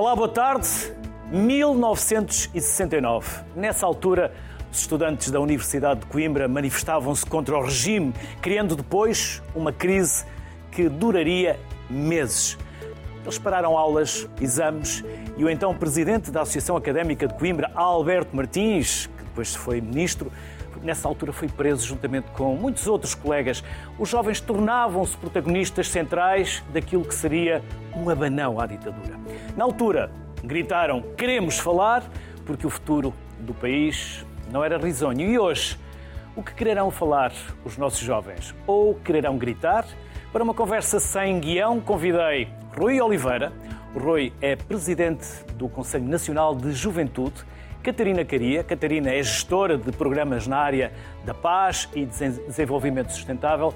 Olá, boa tarde. 1969. Nessa altura, os estudantes da Universidade de Coimbra manifestavam-se contra o regime, criando depois uma crise que duraria meses. Eles pararam aulas, exames e o então presidente da Associação Académica de Coimbra, Alberto Martins, que depois foi ministro, nessa altura foi preso juntamente com muitos outros colegas. Os jovens tornavam-se protagonistas centrais daquilo que seria um abanão à ditadura. Na altura, gritaram: Queremos falar, porque o futuro do país não era risonho. E hoje, o que quererão falar os nossos jovens? Ou quererão gritar? Para uma conversa sem guião, convidei Rui Oliveira. O Rui é presidente do Conselho Nacional de Juventude. Catarina Caria. Catarina é gestora de programas na área da paz e desenvolvimento sustentável.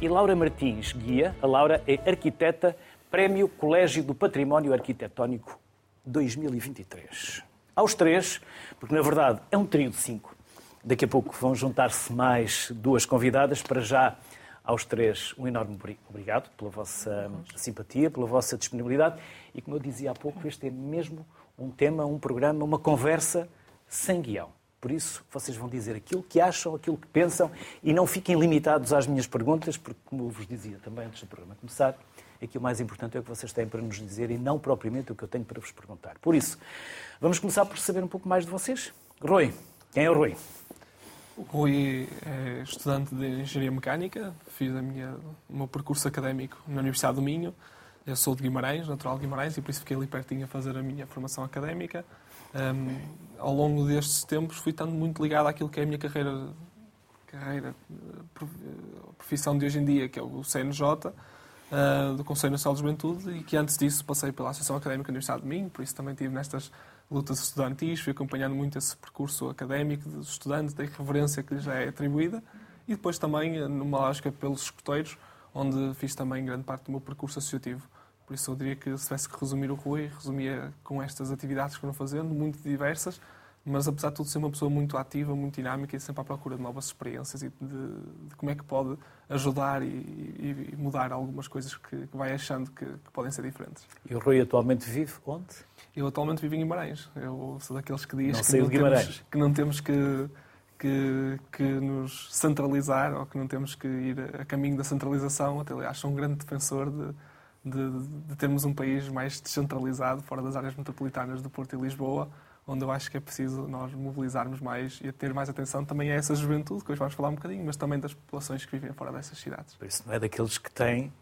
E Laura Martins, guia. A Laura é arquiteta, Prémio Colégio do Património Arquitetónico 2023. Aos três, porque na verdade é um trio de cinco. Daqui a pouco vão juntar-se mais duas convidadas. Para já, aos três, um enorme obrigado pela vossa simpatia, pela vossa disponibilidade. E como eu dizia há pouco, este é mesmo um tema, um programa, uma conversa sem guião. Por isso, vocês vão dizer aquilo que acham, aquilo que pensam e não fiquem limitados às minhas perguntas, porque, como eu vos dizia também antes do programa começar, aqui o mais importante é o que vocês têm para nos dizer e não propriamente o que eu tenho para vos perguntar. Por isso, vamos começar por saber um pouco mais de vocês. Rui, quem é o Rui? O Rui é estudante de Engenharia Mecânica, fiz a minha, o meu percurso académico na Universidade do Minho. Eu sou de Guimarães, natural de Guimarães, e por isso fiquei ali pertinho a fazer a minha formação académica. Um, ao longo destes tempos fui estando muito ligado àquilo que é a minha carreira, carreira profissão de hoje em dia, que é o CNJ, uh, do Conselho Nacional de Juventude e que antes disso passei pela Associação Académica da Universidade de Minho, por isso também estive nestas lutas estudantis, fui acompanhando muito esse percurso académico dos estudantes, da reverência que lhes é atribuída e depois também numa lógica pelos escuteiros, onde fiz também grande parte do meu percurso associativo. Por isso eu diria que se tivesse que resumir o Rui, resumia com estas atividades que foram fazendo, muito diversas, mas apesar de tudo ser uma pessoa muito ativa, muito dinâmica e sempre à procura de novas experiências e de, de como é que pode ajudar e, e, mudar algumas coisas que, que vai achando que, que, podem ser diferentes. E o Rui atualmente vive onde? Eu atualmente vivo em Guimarães. Eu sou daqueles que diz não que, não temos, que não temos que, que, que nos centralizar ou que não temos que ir a caminho da centralização. Até aliás, sou um grande defensor de, de, de termos um país mais descentralizado, fora das áreas metropolitanas do Porto e Lisboa, onde eu acho que é preciso nós mobilizarmos mais e ter mais atenção também a essa juventude, que hoje vamos falar um bocadinho, mas também das populações que vivem fora dessas cidades. Por isso não é daqueles que têm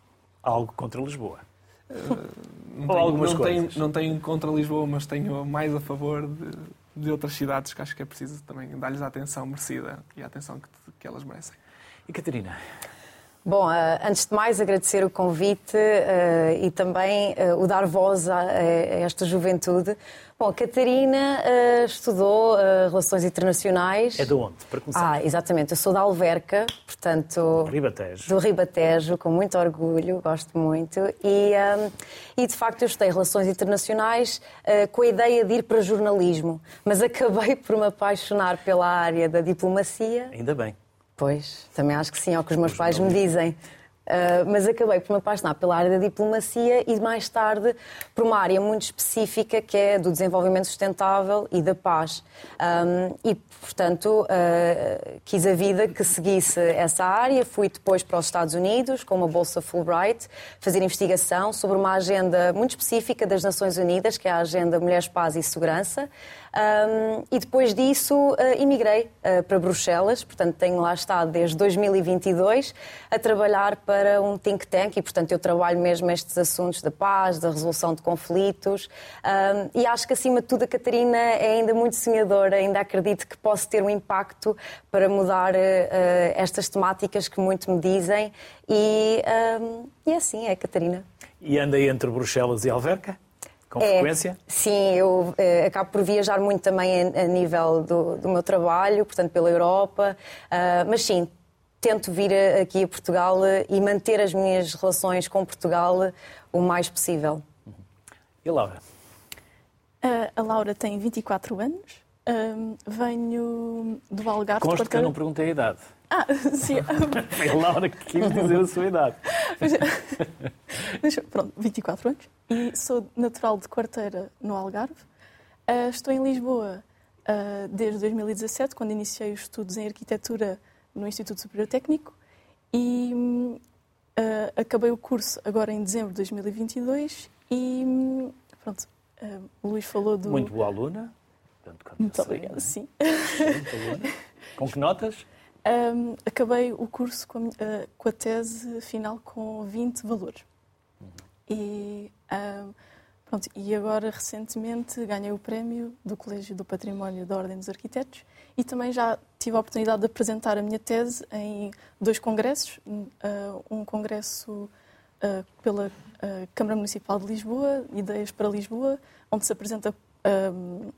algo contra Lisboa. Uh, não, tenho, algumas não, tenho, não tenho contra Lisboa, mas tenho mais a favor de, de outras cidades que acho que é preciso também dar-lhes a atenção merecida e a atenção que, que elas merecem. E Catarina? Bom, uh, antes de mais agradecer o convite uh, e também uh, o dar voz a, a, esta juventude. Bom, a Catarina estudou Relações Internacionais. É de onde, para começar? Ah, exatamente. Eu sou da Alverca, portanto... Ribatejo. Do Ribatejo, com muito orgulho, gosto muito. E, um, e de facto eu estudei Relações Internacionais com a ideia de ir para jornalismo, mas acabei por me apaixonar pela área da diplomacia. Ainda bem. Pois, também acho que sim, é o que os meus pais me dizem. Uh, mas acabei por me apaixonar pela área da diplomacia e mais tarde por uma área muito específica que é do desenvolvimento sustentável e da paz. Um, e, portanto, uh, quis a vida que seguisse essa área. Fui depois para os Estados Unidos com uma bolsa Fulbright fazer investigação sobre uma agenda muito específica das Nações Unidas, que é a Agenda Mulheres, Paz e Segurança. Um, e depois disso uh, emigrei uh, para Bruxelas, portanto tenho lá estado desde 2022 a trabalhar para um think tank e portanto eu trabalho mesmo estes assuntos da paz, da resolução de conflitos um, e acho que acima de tudo a Catarina é ainda muito sonhadora, ainda acredito que posso ter um impacto para mudar uh, estas temáticas que muito me dizem e, um, e é assim, é Catarina. E anda entre Bruxelas e Alverca? Com é, frequência? Sim, eu eh, acabo por viajar muito também a, a nível do, do, meu trabalho, portanto pela Europa, uh, mas sim, tento vir aqui a Portugal e manter as minhas relações com Portugal o mais possível. E Laura? Uh, a Laura tem 24 anos, Um, venho do Algarve. Consta que eu não perguntei a idade. Ah, sim. Foi Laura que quis dizer a sua idade. Pronto, 24 anos. E sou natural de Quarteira, no Algarve. Uh, estou em Lisboa uh, desde 2017, quando iniciei os estudos em arquitetura no Instituto Superior Técnico. E uh, acabei o curso agora em dezembro de 2022. E pronto, o Luís falou do. Muito boa aluna. Muito obrigada, sim. Muito aluna. Com que notas? Um, acabei o curso com a, uh, com a, tese final com 20 valores. Uhum. E, um, pronto, e agora, recentemente, ganhei o prémio do Colégio do Património da Ordem dos Arquitetos e também já tive a oportunidade de apresentar a minha tese em dois congressos. Uh, um congresso uh, pela Câmara Municipal de Lisboa, Ideias para Lisboa, onde se apresenta um,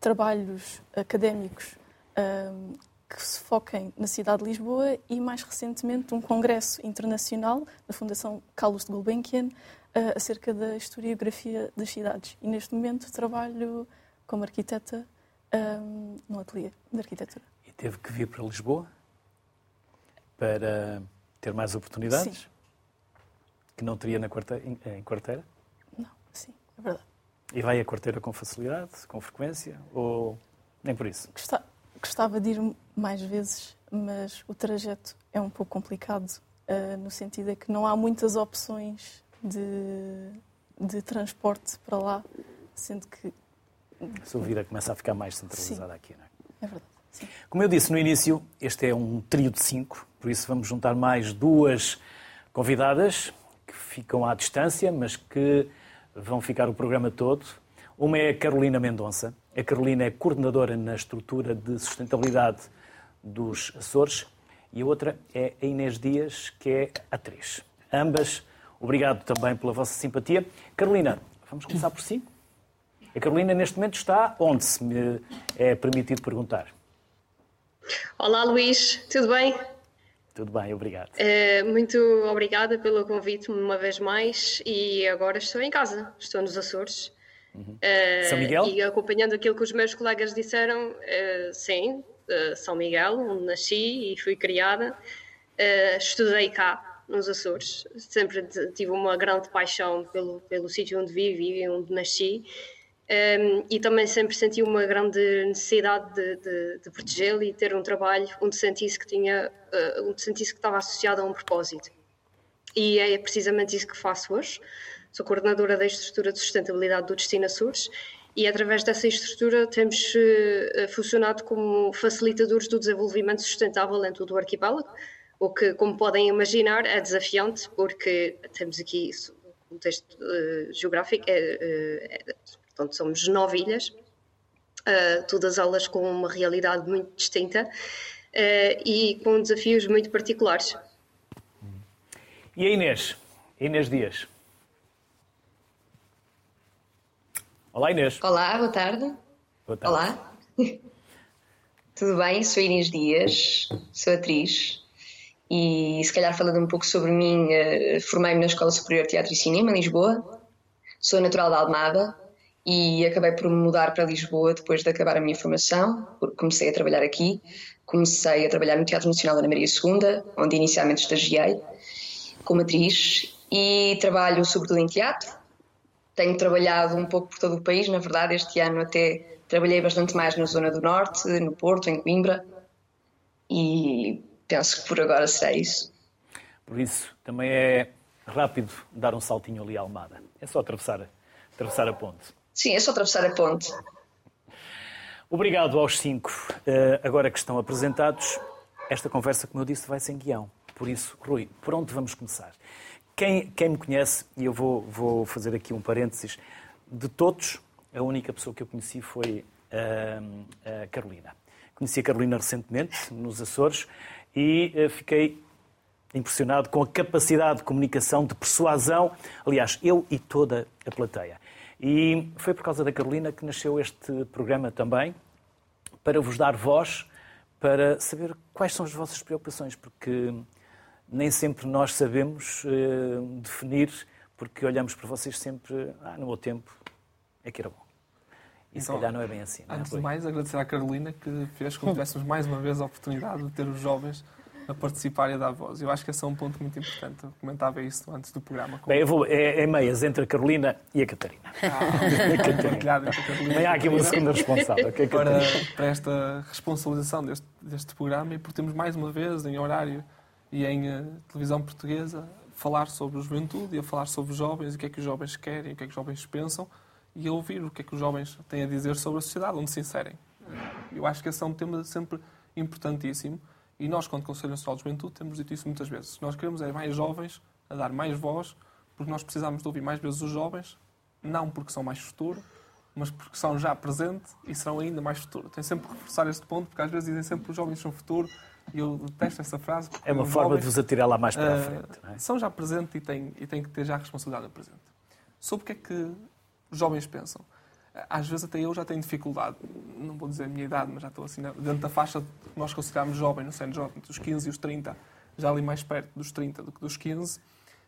trabalhos académicos que se foquem na cidade de Lisboa e, mais recentemente, um congresso internacional da Fundação Carlos de Gulbenkian uh, acerca da historiografia das cidades. E, neste momento, trabalho como arquiteta um, no ateliê de arquitetura. E teve que vir para Lisboa para ter mais oportunidades? Sim. Que não teria na quarteira, em quarteira? Não, sim, é verdade. E vai a quarteira com facilidade, com frequência, ou nem por isso? Gostava Gostava de ir mais vezes, mas o trajeto é um pouco complicado, uh, no sentido de que não há muitas opções de, de transporte para lá, sendo que. A sua vida começa a ficar mais centralizada Sim. aqui, não é? É verdade. Sim. Como eu disse no início, este é um trio de cinco, por isso vamos juntar mais duas convidadas que ficam à distância, mas que vão ficar o programa todo. Uma é a Carolina Mendonça. A Carolina é coordenadora na estrutura de sustentabilidade dos Açores e a outra é a Inês Dias, que é atriz. Ambas, obrigado também pela vossa simpatia. Carolina, vamos começar por si. A Carolina, neste momento, está onde, se me é permitido perguntar? Olá, Luís, tudo bem? Tudo bem, obrigado. É, muito obrigada pelo convite uma vez mais e agora estou em casa, estou nos Açores. Uhum. Uh, São Miguel? E acompanhando aquilo que os meus colegas disseram, uh, sim, uh, São Miguel, onde nasci e fui criada. estudei cá, nos Açores. Sempre tive uma grande paixão pelo, pelo sítio onde vivi e onde nasci. Um, e também sempre senti uma grande necessidade de, de, de protegê-lo e ter um trabalho onde sentisse que tinha, onde sentisse que estava associado a um propósito. E é precisamente isso que faço hoje. Sou coordenadora da estrutura de sustentabilidade do Destino Açores e através dessa estrutura temos uh, funcionado como facilitadores do desenvolvimento sustentável em todo o arquipélago, o que, como podem imaginar, é desafiante porque temos aqui um contexto uh, geográfico, é, é, portanto somos nove ilhas, uh, todas elas com uma realidade muito distinta e com desafios muito particulares. E a Inês? Inês Dias? Olá, Inês. Olá, boa tarde. Boa tarde. Olá. Tudo bem? Sou Inês Dias, sou atriz e se calhar falando um pouco sobre mim, eh, formei-me na Escola Superior de Teatro e Cinema, em Lisboa. Sou natural da Almada e acabei por me mudar para Lisboa depois de acabar a minha formação, porque comecei a trabalhar aqui. Comecei a trabalhar no Teatro Nacional Ana Maria II, onde inicialmente estagiei como atriz e trabalho sobretudo em teatro, tenho trabalhado um pouco por todo o país, na verdade, este ano até trabalhei bastante mais na zona do Norte, no Porto, em Coimbra, e penso que por agora será isso. Por isso, também é rápido dar um saltinho ali à Almada. É só atravessar, atravessar a ponte. Sim, é só atravessar a ponte. Obrigado aos cinco. Uh, agora que estão apresentados, esta conversa, como eu disse, vai sem guião. Por isso, Rui, por onde vamos começar? Quem, quem me conhece, e eu vou, vou fazer aqui um parênteses, de todos, a única pessoa que eu conheci foi a, Carolina. Conheci a Carolina recentemente, nos Açores, e uh, fiquei impressionado com a capacidade de comunicação, de persuasão, aliás, eu e toda a plateia. E foi por causa da Carolina que nasceu este programa também, para vos dar voz, para saber quais são as vossas preocupações, porque nem sempre nós sabemos uh, definir, porque olhamos para vocês sempre, ah, no meu tempo é que era bom. E se calhar não é bem assim. É, Antes Rui? de mais, agradecer à Carolina que fez com que tivéssemos mais uma vez a oportunidade de ter os jovens a participar e a dar voz. Eu acho que esse é um ponto muito importante. Eu comentava isso antes do programa. Bem, eu vou, é, é meias entre a Carolina e a Catarina. Ah, partilhado entre a Carolina e Também a há aqui uma Catarina segunda responsável, que é para, Catarina. para esta responsabilização deste, deste programa e por termos mais uma vez em horário e em eh, televisão portuguesa falar sobre a juventude e a falar sobre os jovens, o que é que os jovens querem, o que é que os jovens pensam e a ouvir o que é que os jovens têm a dizer sobre a sociedade, onde se inserem. Eu acho que esse é um tema sempre importantíssimo e nós, quando Conselho Nacional de Juventude, temos dito isso muitas vezes. Nós queremos é mais jovens a dar mais voz, porque nós precisamos de ouvir mais vezes os jovens, não porque são mais futuro, mas porque são já presente e serão ainda mais futuro. Tenho sempre que reforçar este ponto, porque às vezes dizem sempre que os jovens são futuro eu detesto essa frase. É uma forma de vos atirar lá mais para a ah, frente. É? São já presente e têm, e têm que ter já a responsabilidade presente. Sobre o que é que os jovens pensam? Às vezes até eu já tenho dificuldade, não vou dizer a minha idade, mas já estou assim, na- dentro da faixa que nós consideramos jovem no CNJ, entre os 15 e os 30, já ali mais perto dos 30 do que dos 15,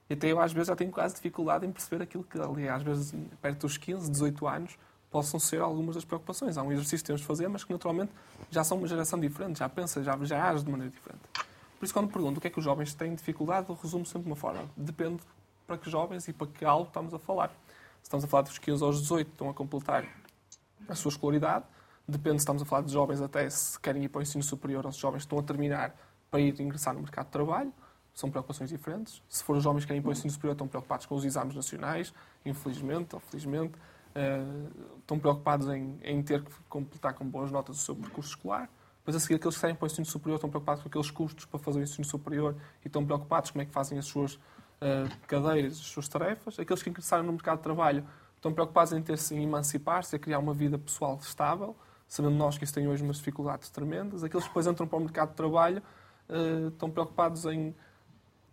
e até eu às vezes já tenho quase dificuldade em perceber aquilo que ali, às vezes, perto dos 15, 18 anos, possam ser algumas das preocupações. Há um exercício que temos de fazer, mas que naturalmente já são uma geração diferente, já pensa, já, já age de maneira diferente. Por isso, quando pergunto o que é que os jovens têm dificuldade, eu resumo sempre de uma forma. Depende para que jovens e para que algo estamos a falar. Se estamos a falar dos 15 aos 18, estão a completar a sua escolaridade. Depende se estamos a falar de jovens até se querem ir para o ensino superior ou se jovens estão a terminar para ir ingressar no mercado de trabalho. São preocupações diferentes. Se for os jovens que querem ir para o ensino superior, estão preocupados com os exames nacionais, infelizmente ou felizmente. Eh, estão preocupados em, em ter que completar com boas notas o seu percurso escolar. Depois, a seguir, aqueles que saem para o ensino superior estão preocupados com aqueles custos para fazer o ensino superior e estão preocupados como é que fazem as suas eh, cadeiras, as suas tarefas. Aqueles que ingressaram no mercado de trabalho estão preocupados em ter-se em emancipar-se, a criar uma vida pessoal estável, sabendo nós que isso tem hoje umas dificuldades tremendas. Aqueles que depois entram para o mercado de trabalho eh, estão preocupados em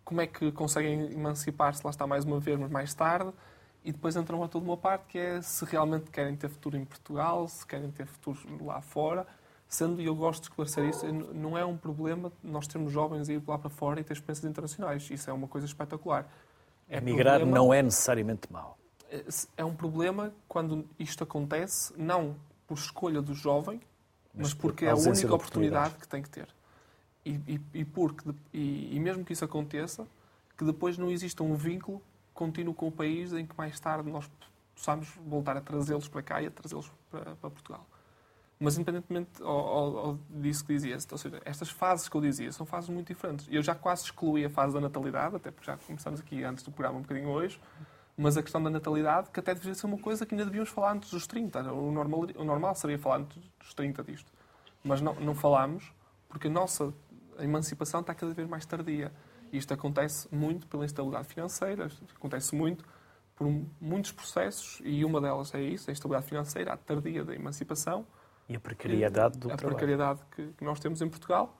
como é que conseguem emancipar-se, lá está mais uma vez, mas mais tarde. E depois entram a toda uma parte que é se realmente querem ter futuro em Portugal, se querem ter futuro lá fora. Sendo, e eu gosto de esclarecer isso, não é um problema nós termos jovens a ir lá para fora e ter experiências internacionais. Isso é uma coisa espetacular. É Migrar problema- não é necessariamente mau. é um problema quando isto acontece, não por escolha do jovem, Mas mas, por porque é a única de oportunidade. que tem que ter. E, e, e porque, e, e mesmo que isso aconteça, que depois não exista um vínculo contínuo com o país em que mais tarde nós possamos voltar a trazê-los para cá e a trazê-los para, para Portugal. Mas independentemente disso que dizia, ou seja, estas fases que eu dizia são fases muito diferentes. Eu já quase excluí a fase da natalidade, até porque já começamos aqui antes do programa um bocadinho hoje, mas a questão da natalidade, que até deveria ser uma coisa que ainda devíamos falar antes dos 30. O normal, o normal seria falar antes dos 30 disto. Mas não, não falamos, porque a nossa emancipação está cada vez mais tardia. Isto acontece muito pela instabilidade financeira, acontece muito por muitos processos, e uma delas é isso, a instabilidade financeira, a tardia da emancipação, E a precariedade do a trabalho. precariedade que, que nós temos em Portugal,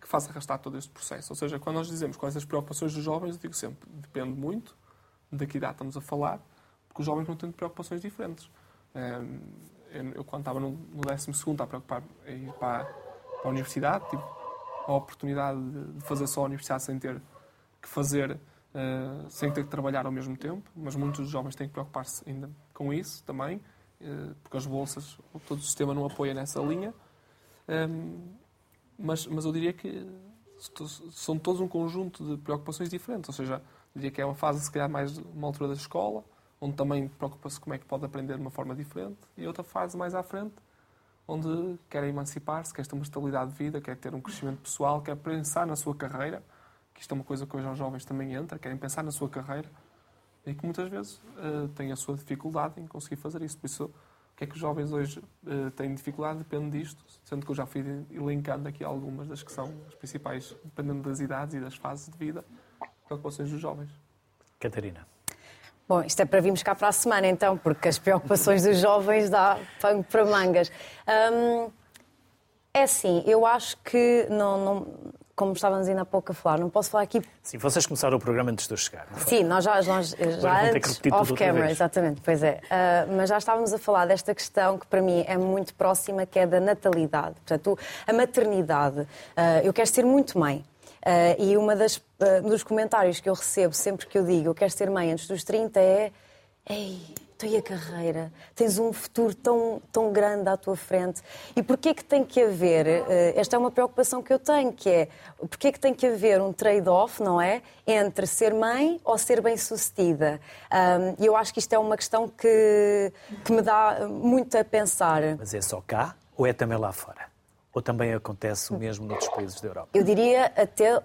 que faz arrastar todo este processo. Ou seja, quando nós dizemos quais as preocupações dos jovens, eu digo sempre, depende muito da que idade estamos a falar, porque os jovens vão tendo preocupações diferentes. Ehm, Eu, quando estava no, no 12 estava a preocupar em ir para, para a universidade, tive a oportunidade de, de fazer só a universidade sem ter que fazer, eh, sem ter que trabalhar ao mesmo tempo, mas muitos jovens têm que preocupar-se ainda com isso também, eh, porque as bolsas, todo o sistema não apoia nessa linha. Ehm, mas, mas eu diria que são todos um conjunto de preocupações diferentes. Ou seja, diria que é uma fase, se calhar, mais uma altura da escola, onde também preocupa-se como é que pode aprender de uma forma diferente, e outra fase mais à frente, onde quer emancipar-se, quer ter uma estabilidade de vida, quer ter um crescimento pessoal, quer pensar na sua carreira, que isto é uma coisa que hoje aos jovens também entra, querem pensar na sua carreira, e que muitas vezes eh, têm a sua dificuldade em conseguir fazer isso. Por isso, o que é que os jovens hoje eh, têm dificuldade depende disto, sendo que eu já fui elencando aqui algumas das que são as principais, dependendo das idades e das fases de vida, preocupações dos jovens. Catarina. Bom, isto é para virmos cá para a semana, então, porque as preocupações dos jovens dá pano para mangas. Hum, é assim, eu acho que, não, não- como estávamos ainda há pouco a falar, não posso falar aqui. Sim, vocês começaram o programa antes de eu chegar. foi? Sim, nós já, nós, já antes, off-camera, exatamente, pois é. Ah, mas já estávamos a falar desta questão que para mim é muito próxima, que é da natalidade. Portanto, a maternidade. Ah, eu quero ser muito mãe. Ah, e uma das dos comentários que eu recebo sempre que eu digo eu quero ser mãe antes dos 30 é Ei, e a carreira? Tens um futuro tão, tão grande à tua frente. E porquê que tem que haver, eh, esta é uma preocupação que eu tenho, que é, porquê que tem que haver um trade-off, não é? Entre ser mãe ou ser bem-sucedida. E eu acho que isto é uma questão que, que me dá muito a pensar. Mas é só cá ou é também lá fora? Ou também acontece o mesmo noutros países da Europa? Eu diria até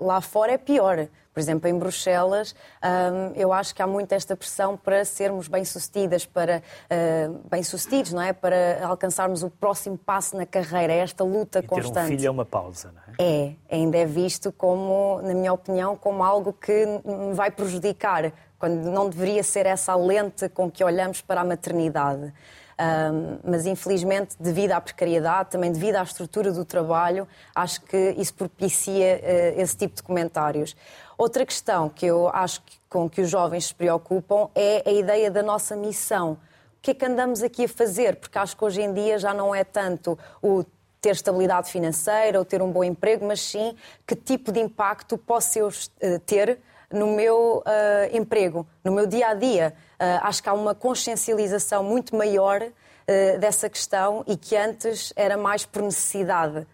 lá fora é pior. Por exemplo, em Bruxelas, hum, eu acho que há muito esta pressão para sermos bem-sucedidas, para uh, bem-sucedidos, não é? Para alcançarmos o próximo passo na carreira, é esta luta e constante. Ter um filho é uma pausa, não é? É, ainda é visto como, na minha opinião, como algo que me vai prejudicar, quando não deveria ser essa a lente com que olhamos para a maternidade. Um, mas infelizmente, devido à precariedade, também devido à estrutura do trabalho, acho que isso propicia uh, esse tipo de comentários. Outra questão que eu acho que, com que os jovens se preocupam é a ideia da nossa missão. O que é que andamos aqui a fazer? Porque acho que hoje em dia já não é tanto o ter estabilidade financeira ou ter um bom emprego, mas sim que tipo de impacto posso eu uh, ter no meu uh, emprego, no meu dia a dia. Uh, acho que há uma consciencialização muito maior uh, dessa questão e que antes era mais por necessidade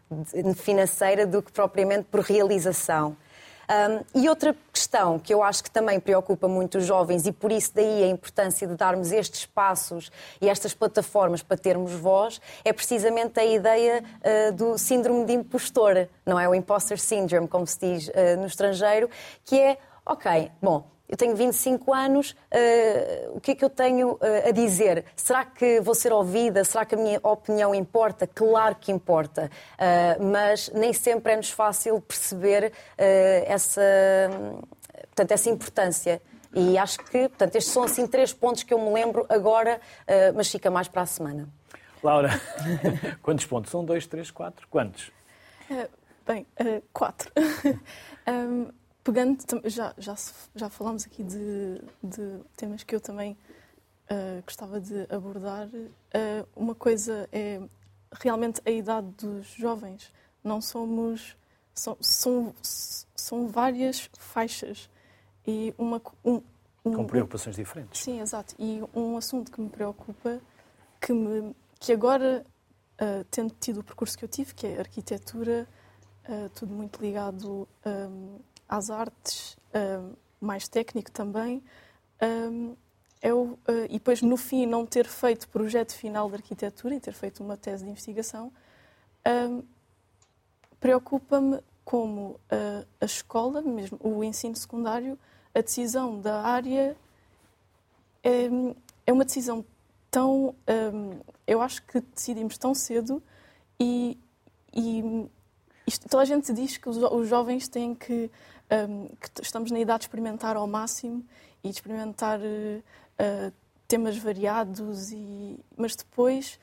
financeira do que propriamente por realização. Um, e outra questão que eu acho que também preocupa muito os jovens, e por isso daí a importância de darmos estes espaços e estas plataformas para termos voz, é precisamente a ideia uh, do síndrome de impostor, não é? O imposter syndrome, como se diz uh, no estrangeiro, que é, ok, bom, eu tenho 25 anos, uh, o que é que eu tenho uh, a dizer? Será que vou ser ouvida? Será que a minha opinião importa? Claro que importa, uh, mas nem sempre é-nos fácil perceber essa, portanto, essa importância. E acho que, portanto, estes são assim três pontos que eu me lembro agora, mas fica mais para a semana. Laura, quantos pontos? Um, dois, três, quatro? Quantos? bem, quatro. um, pegando, já, já, já falámos aqui de, de temas que eu também uh, gostava de abordar. Uh, uma coisa é realmente a idade dos jovens. Não somos. São, são, são várias faixas. E uma. Um, um, Com preocupações diferentes. Sim, exato. E um assunto que me preocupa, que, me, que agora, uh, tendo tido o percurso que eu tive, que é arquitetura, tudo muito ligado um, às artes, uh, mais técnico também. Um, eu, uh, e depois, no fim, não ter feito projeto final de arquitetura e ter feito uma tese de investigação, um, preocupa-me como uh, a escola, mesmo o ensino secundário, a decisão da área é, é uma decisão tão. Um, eu acho que decidimos tão cedo e, e isto, toda a gente diz que os, os jovens têm que um, que estamos na idade de experimentar ao máximo e de experimentar uh, temas variados, e, mas depois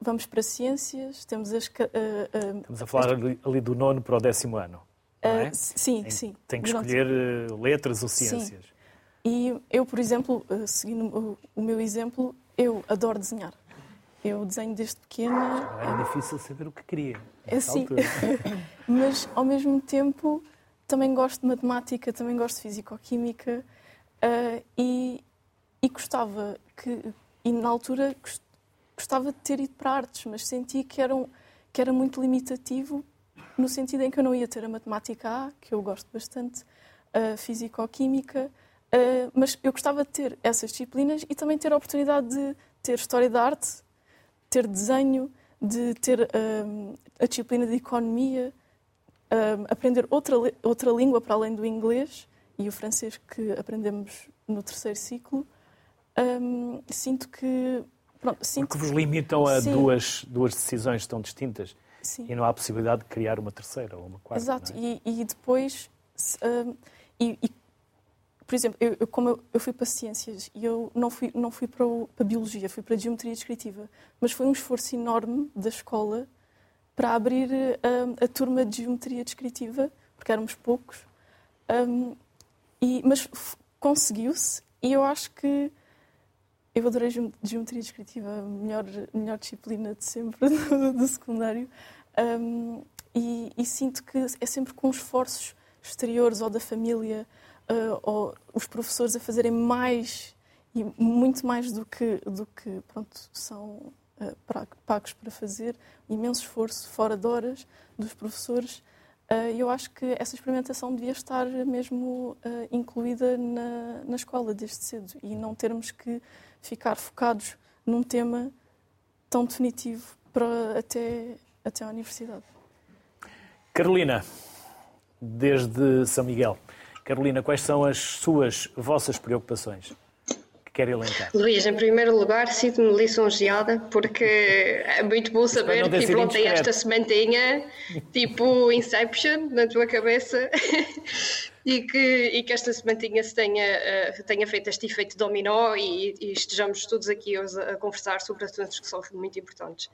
vamos para ciências, temos as... Uh, uh, Estamos a falar as... ali do nono para o décimo ano, é? Sim, tem, sim. Tem que escolher letras ou ciências. Sim. E eu, por exemplo, seguindo o meu exemplo, eu adoro desenhar. Eu desenho desde pequena. É difícil saber o que queria. É sim. Mas, ao mesmo tempo, também gosto de matemática, também gosto de físico-química uh, e, e gostava que, e na altura gostava de ter ido para artes, mas senti que era, um, que era muito limitativo no sentido em que eu não ia ter a matemática A, que eu gosto bastante, a físico-química, uh, mas eu gostava de ter essas disciplinas e também ter a oportunidade de ter história da arte, ter desenho, de ter uh, a disciplina de economia, um, aprender outra, outra língua para além do inglês e o francês que aprendemos no terceiro ciclo, um, sinto que. Pronto, sinto Porque vos limitam a duas, duas decisões tão distintas Sim. e não há possibilidade de criar uma terceira ou uma quarta. Exato, é? e, e, depois. Um, e, e, por exemplo, eu, eu como eu, eu, fui para ciências e eu não fui, não fui para, o, para a biologia, fui para a geometria descritiva, mas foi um esforço enorme da escola para abrir um, a turma de geometria descritiva, porque éramos poucos. Um, e, mas conseguiu-se e eu acho que eu adorei geometria descritiva, a melhor, melhor disciplina de sempre do, do secundário. Um, e, e, sinto que é sempre com esforços exteriores ou da família uh, ou os professores a fazerem mais e muito mais do que, do que pronto, são pagos para fazer, imenso esforço fora de horas dos professores. Uh, eu acho que essa experimentação devia estar mesmo uh, incluída na, na escola desde cedo e não termos que ficar focados num tema tão definitivo para até, até a universidade. Carolina, desde São Miguel. Carolina, quais são as suas, vossas preocupações? Quer elencar? Luís, em primeiro lugar, sinto-me lisonjeada porque é muito bom saber que tipo, tem esta sementinha, tipo Inception, na tua cabeça e, que, e que esta sementinha se tenha, uh, tenha feito este efeito dominó e, e estejamos todos aqui hoje a conversar sobre assuntos que são muito importantes.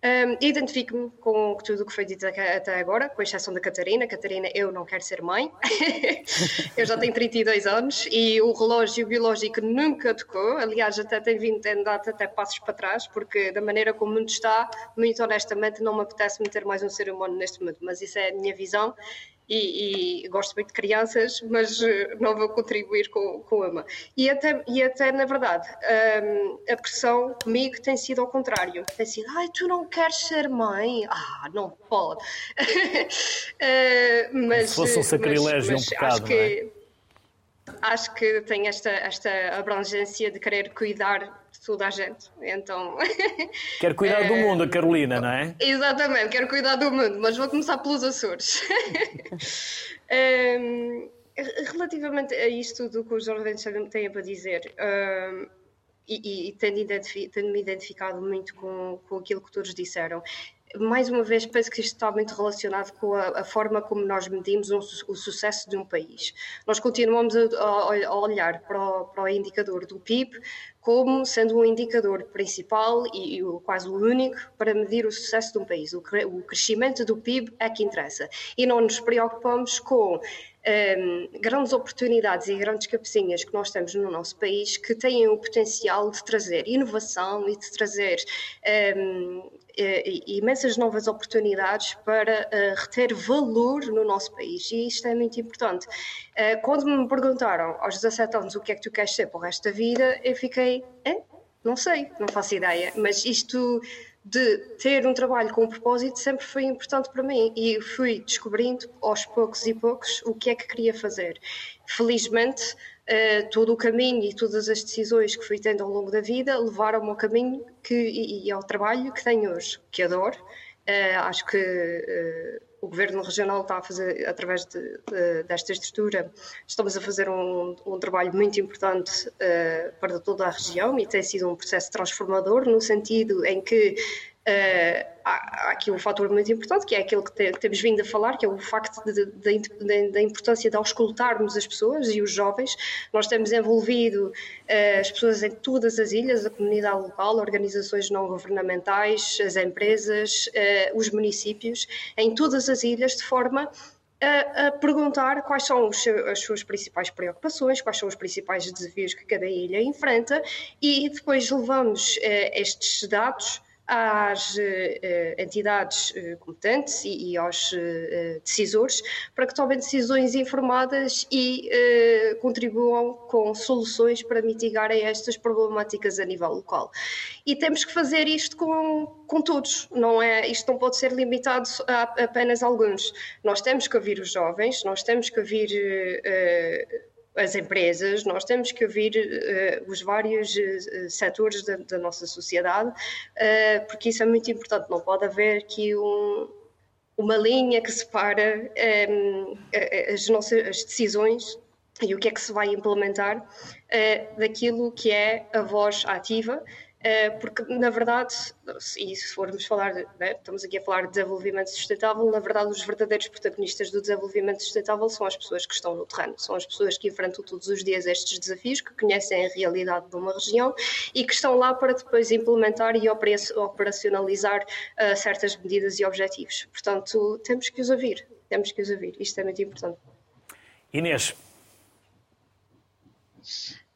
Um, Identifico-me com tudo o que foi dito até agora, com exceção da Catarina. Catarina, eu não quero ser mãe. eu já tenho 32 anos e o relógio biológico nunca tocou. Aliás, até tem vindo a andar até passos para trás, porque da maneira como o mundo está, muito honestamente, não me apetece meter mais um ser humano neste mundo. Mas isso é a minha visão e, e, gosto muito de crianças, mas eh, não vou contribuir com, com uma. E até, e até na verdade, um, a pressão comigo tem sido ao contrário. Tem sido, ai, tu não queres ser mãe? Ah, não pode. uh, mas, Se fosse um sacrilégio, mas, um pecado, acho que, é? Acho que tem esta, esta abrangência de querer cuidar toda a gente. Então. Quer cuidar do mundo, a Carolina, não é? Exatamente, quero cuidar do mundo, mas vou começar pelos Açores. um, relativamente a isto do que os jovens têm para dizer, um, e, e tendo, identifi tendo, me identificado muito com, com aquilo que todos disseram, mais uma vez, penso que isto está muito relacionado com a, a forma como nós medimos um, o sucesso de um país. Nós continuamos a, a, olhar para o, para o, indicador do PIB como sendo um indicador principal e, e quase o único para medir o sucesso de um país. O, o crescimento do PIB é que interessa. E não nos preocupamos com um, grandes oportunidades e grandes cabecinhas que nós temos no nosso país que têm o potencial de trazer inovação e de trazer um, imensas novas oportunidades para uh, reter valor no nosso país. E isto é muito importante. Uh, quando me perguntaram aos 17 anos o que é que tu queres ser para o resto da vida, eu fiquei, eh, não sei, não faço ideia, mas isto de ter um trabalho com um propósito sempre foi importante para mim e fui descobrindo aos poucos e poucos o que é que queria fazer. Felizmente, uh, todo o caminho e todas as decisões que fui tendo ao longo da vida levaram-me ao caminho que, e, e, ao trabalho que tenho hoje, que adoro. Uh, acho que uh, o Governo Regional está a fazer, através de, de, desta estrutura, estamos a fazer um, um trabalho muito importante uh, para toda a região e tem sido um processo transformador, no sentido em que Uh, há, aqui um fator muito importante, que é aquele que, te, que temos vindo a falar, que é o facto da importância de auscultarmos as pessoas e os jovens. Nós temos envolvido uh, as pessoas em todas as ilhas, a comunidade local, organizações não governamentais, as empresas, uh, os municípios, em todas as ilhas, de forma a, a, perguntar quais são as suas principais preocupações, quais são os principais desafios que cada ilha enfrenta e depois levamos uh, estes dados às uh, entidades uh, competentes e, e aos uh, decisores para que tomem decisões informadas e contribuam com soluções para mitigarem estas problemáticas a nível local. E temos que fazer isto com, com todos, não é? Isto não pode ser limitado a, apenas alguns. Nós temos que ouvir os jovens, nós temos que ouvir as empresas, nós temos que ouvir uh, os vários uh, setores da, da, nossa sociedade, uh, porque isso é muito importante. Não pode haver aqui um, uma linha que separa um, as nossas as decisões e o que é que se vai implementar daquilo que é a voz ativa porque na verdade, e se formos falar, né, estamos aqui a falar de desenvolvimento sustentável, na verdade os verdadeiros protagonistas do desenvolvimento sustentável são as pessoas que estão no terreno, são as pessoas que enfrentam todos os dias estes desafios, que conhecem a realidade de uma região e que estão lá para depois implementar e operacionalizar uh, certas medidas e objetivos. Portanto, temos que os ouvir, temos que os ouvir, isto é muito importante. Inês.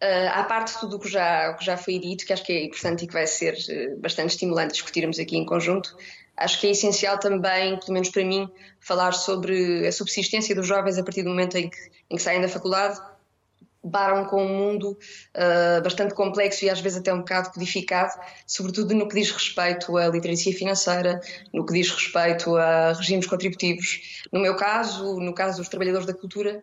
Uh, à parte de tudo o que já, que já foi dito, que acho que é importante e que vai ser uh, bastante estimulante discutirmos aqui em conjunto, acho que é essencial também, pelo menos para mim, falar sobre a subsistência dos jovens a partir do momento em que, em que saem da faculdade, deparam com um mundo uh, bastante complexo e às vezes até um bocado codificado, sobretudo no que diz respeito à literacia financeira, no que diz respeito a regimes contributivos. No meu caso, no caso dos trabalhadores da cultura,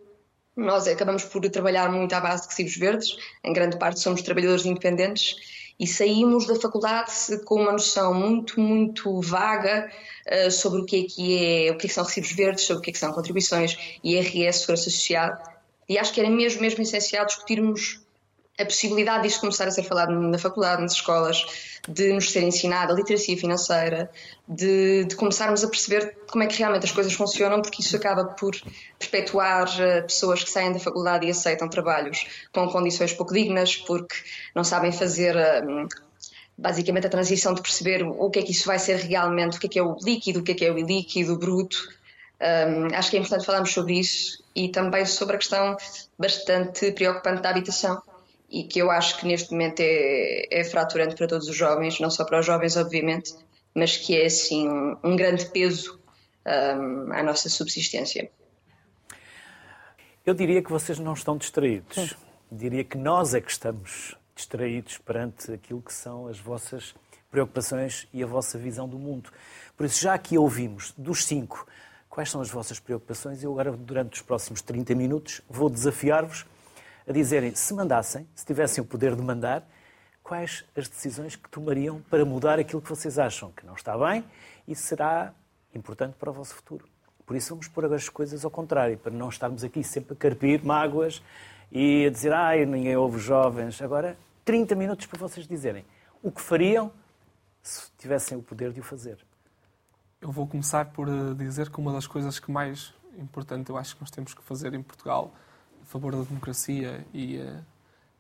nós acabamos por trabalhar muito à base de recibos verdes, em grande parte somos trabalhadores independentes e saímos da faculdade com uma noção muito, muito vaga uh, sobre o que é que é, o que, é que são recibos verdes, sobre o que é que são contribuições, IRS, Segurança Social. E acho que era mesmo, mesmo essencial discutirmos a possibilidade disso começar a ser falado na faculdade, nas escolas, de nos ser ensinada a literacia financeira, de, de, começarmos a perceber como é que realmente as coisas funcionam, porque isso acaba por perpetuar uh, pessoas que saem da faculdade e aceitam trabalhos com condições pouco dignas, porque não sabem fazer. Uh, basicamente a transição de perceber o que é que isso vai ser realmente, o que é que é o líquido, o que é que é o ilíquido, o bruto. Um, acho que é importante falarmos sobre isso e também sobre a questão bastante preocupante da habitação e que eu acho que neste momento é, é fraturante para todos os jovens, não só para os jovens, obviamente, mas que é assim um, um grande peso um, à nossa subsistência. Eu diria que vocês não estão distraídos. Diria que nós é que estamos distraídos perante aquilo que são as vossas preocupações e a vossa visão do mundo. Por isso, já aqui ouvimos dos cinco quais são as vossas preocupações, eu agora, durante os próximos 30 minutos, vou desafiar-vos a dizerem, se mandassem, se tivessem o poder de mandar, quais as decisões que tomariam para mudar aquilo que vocês acham que não está bem e será importante para o vosso futuro. Por isso vamos pôr agora as coisas ao contrário, para não estarmos aqui sempre a carpir mágoas e a dizer, ai, ninguém ouve jovens. Agora, 30 minutos para vocês dizerem o que fariam se tivessem o poder de o fazer. Eu vou começar por eh, dizer que uma das coisas que mais importante eu acho que nós temos que fazer em Portugal favor da democracia e, uh,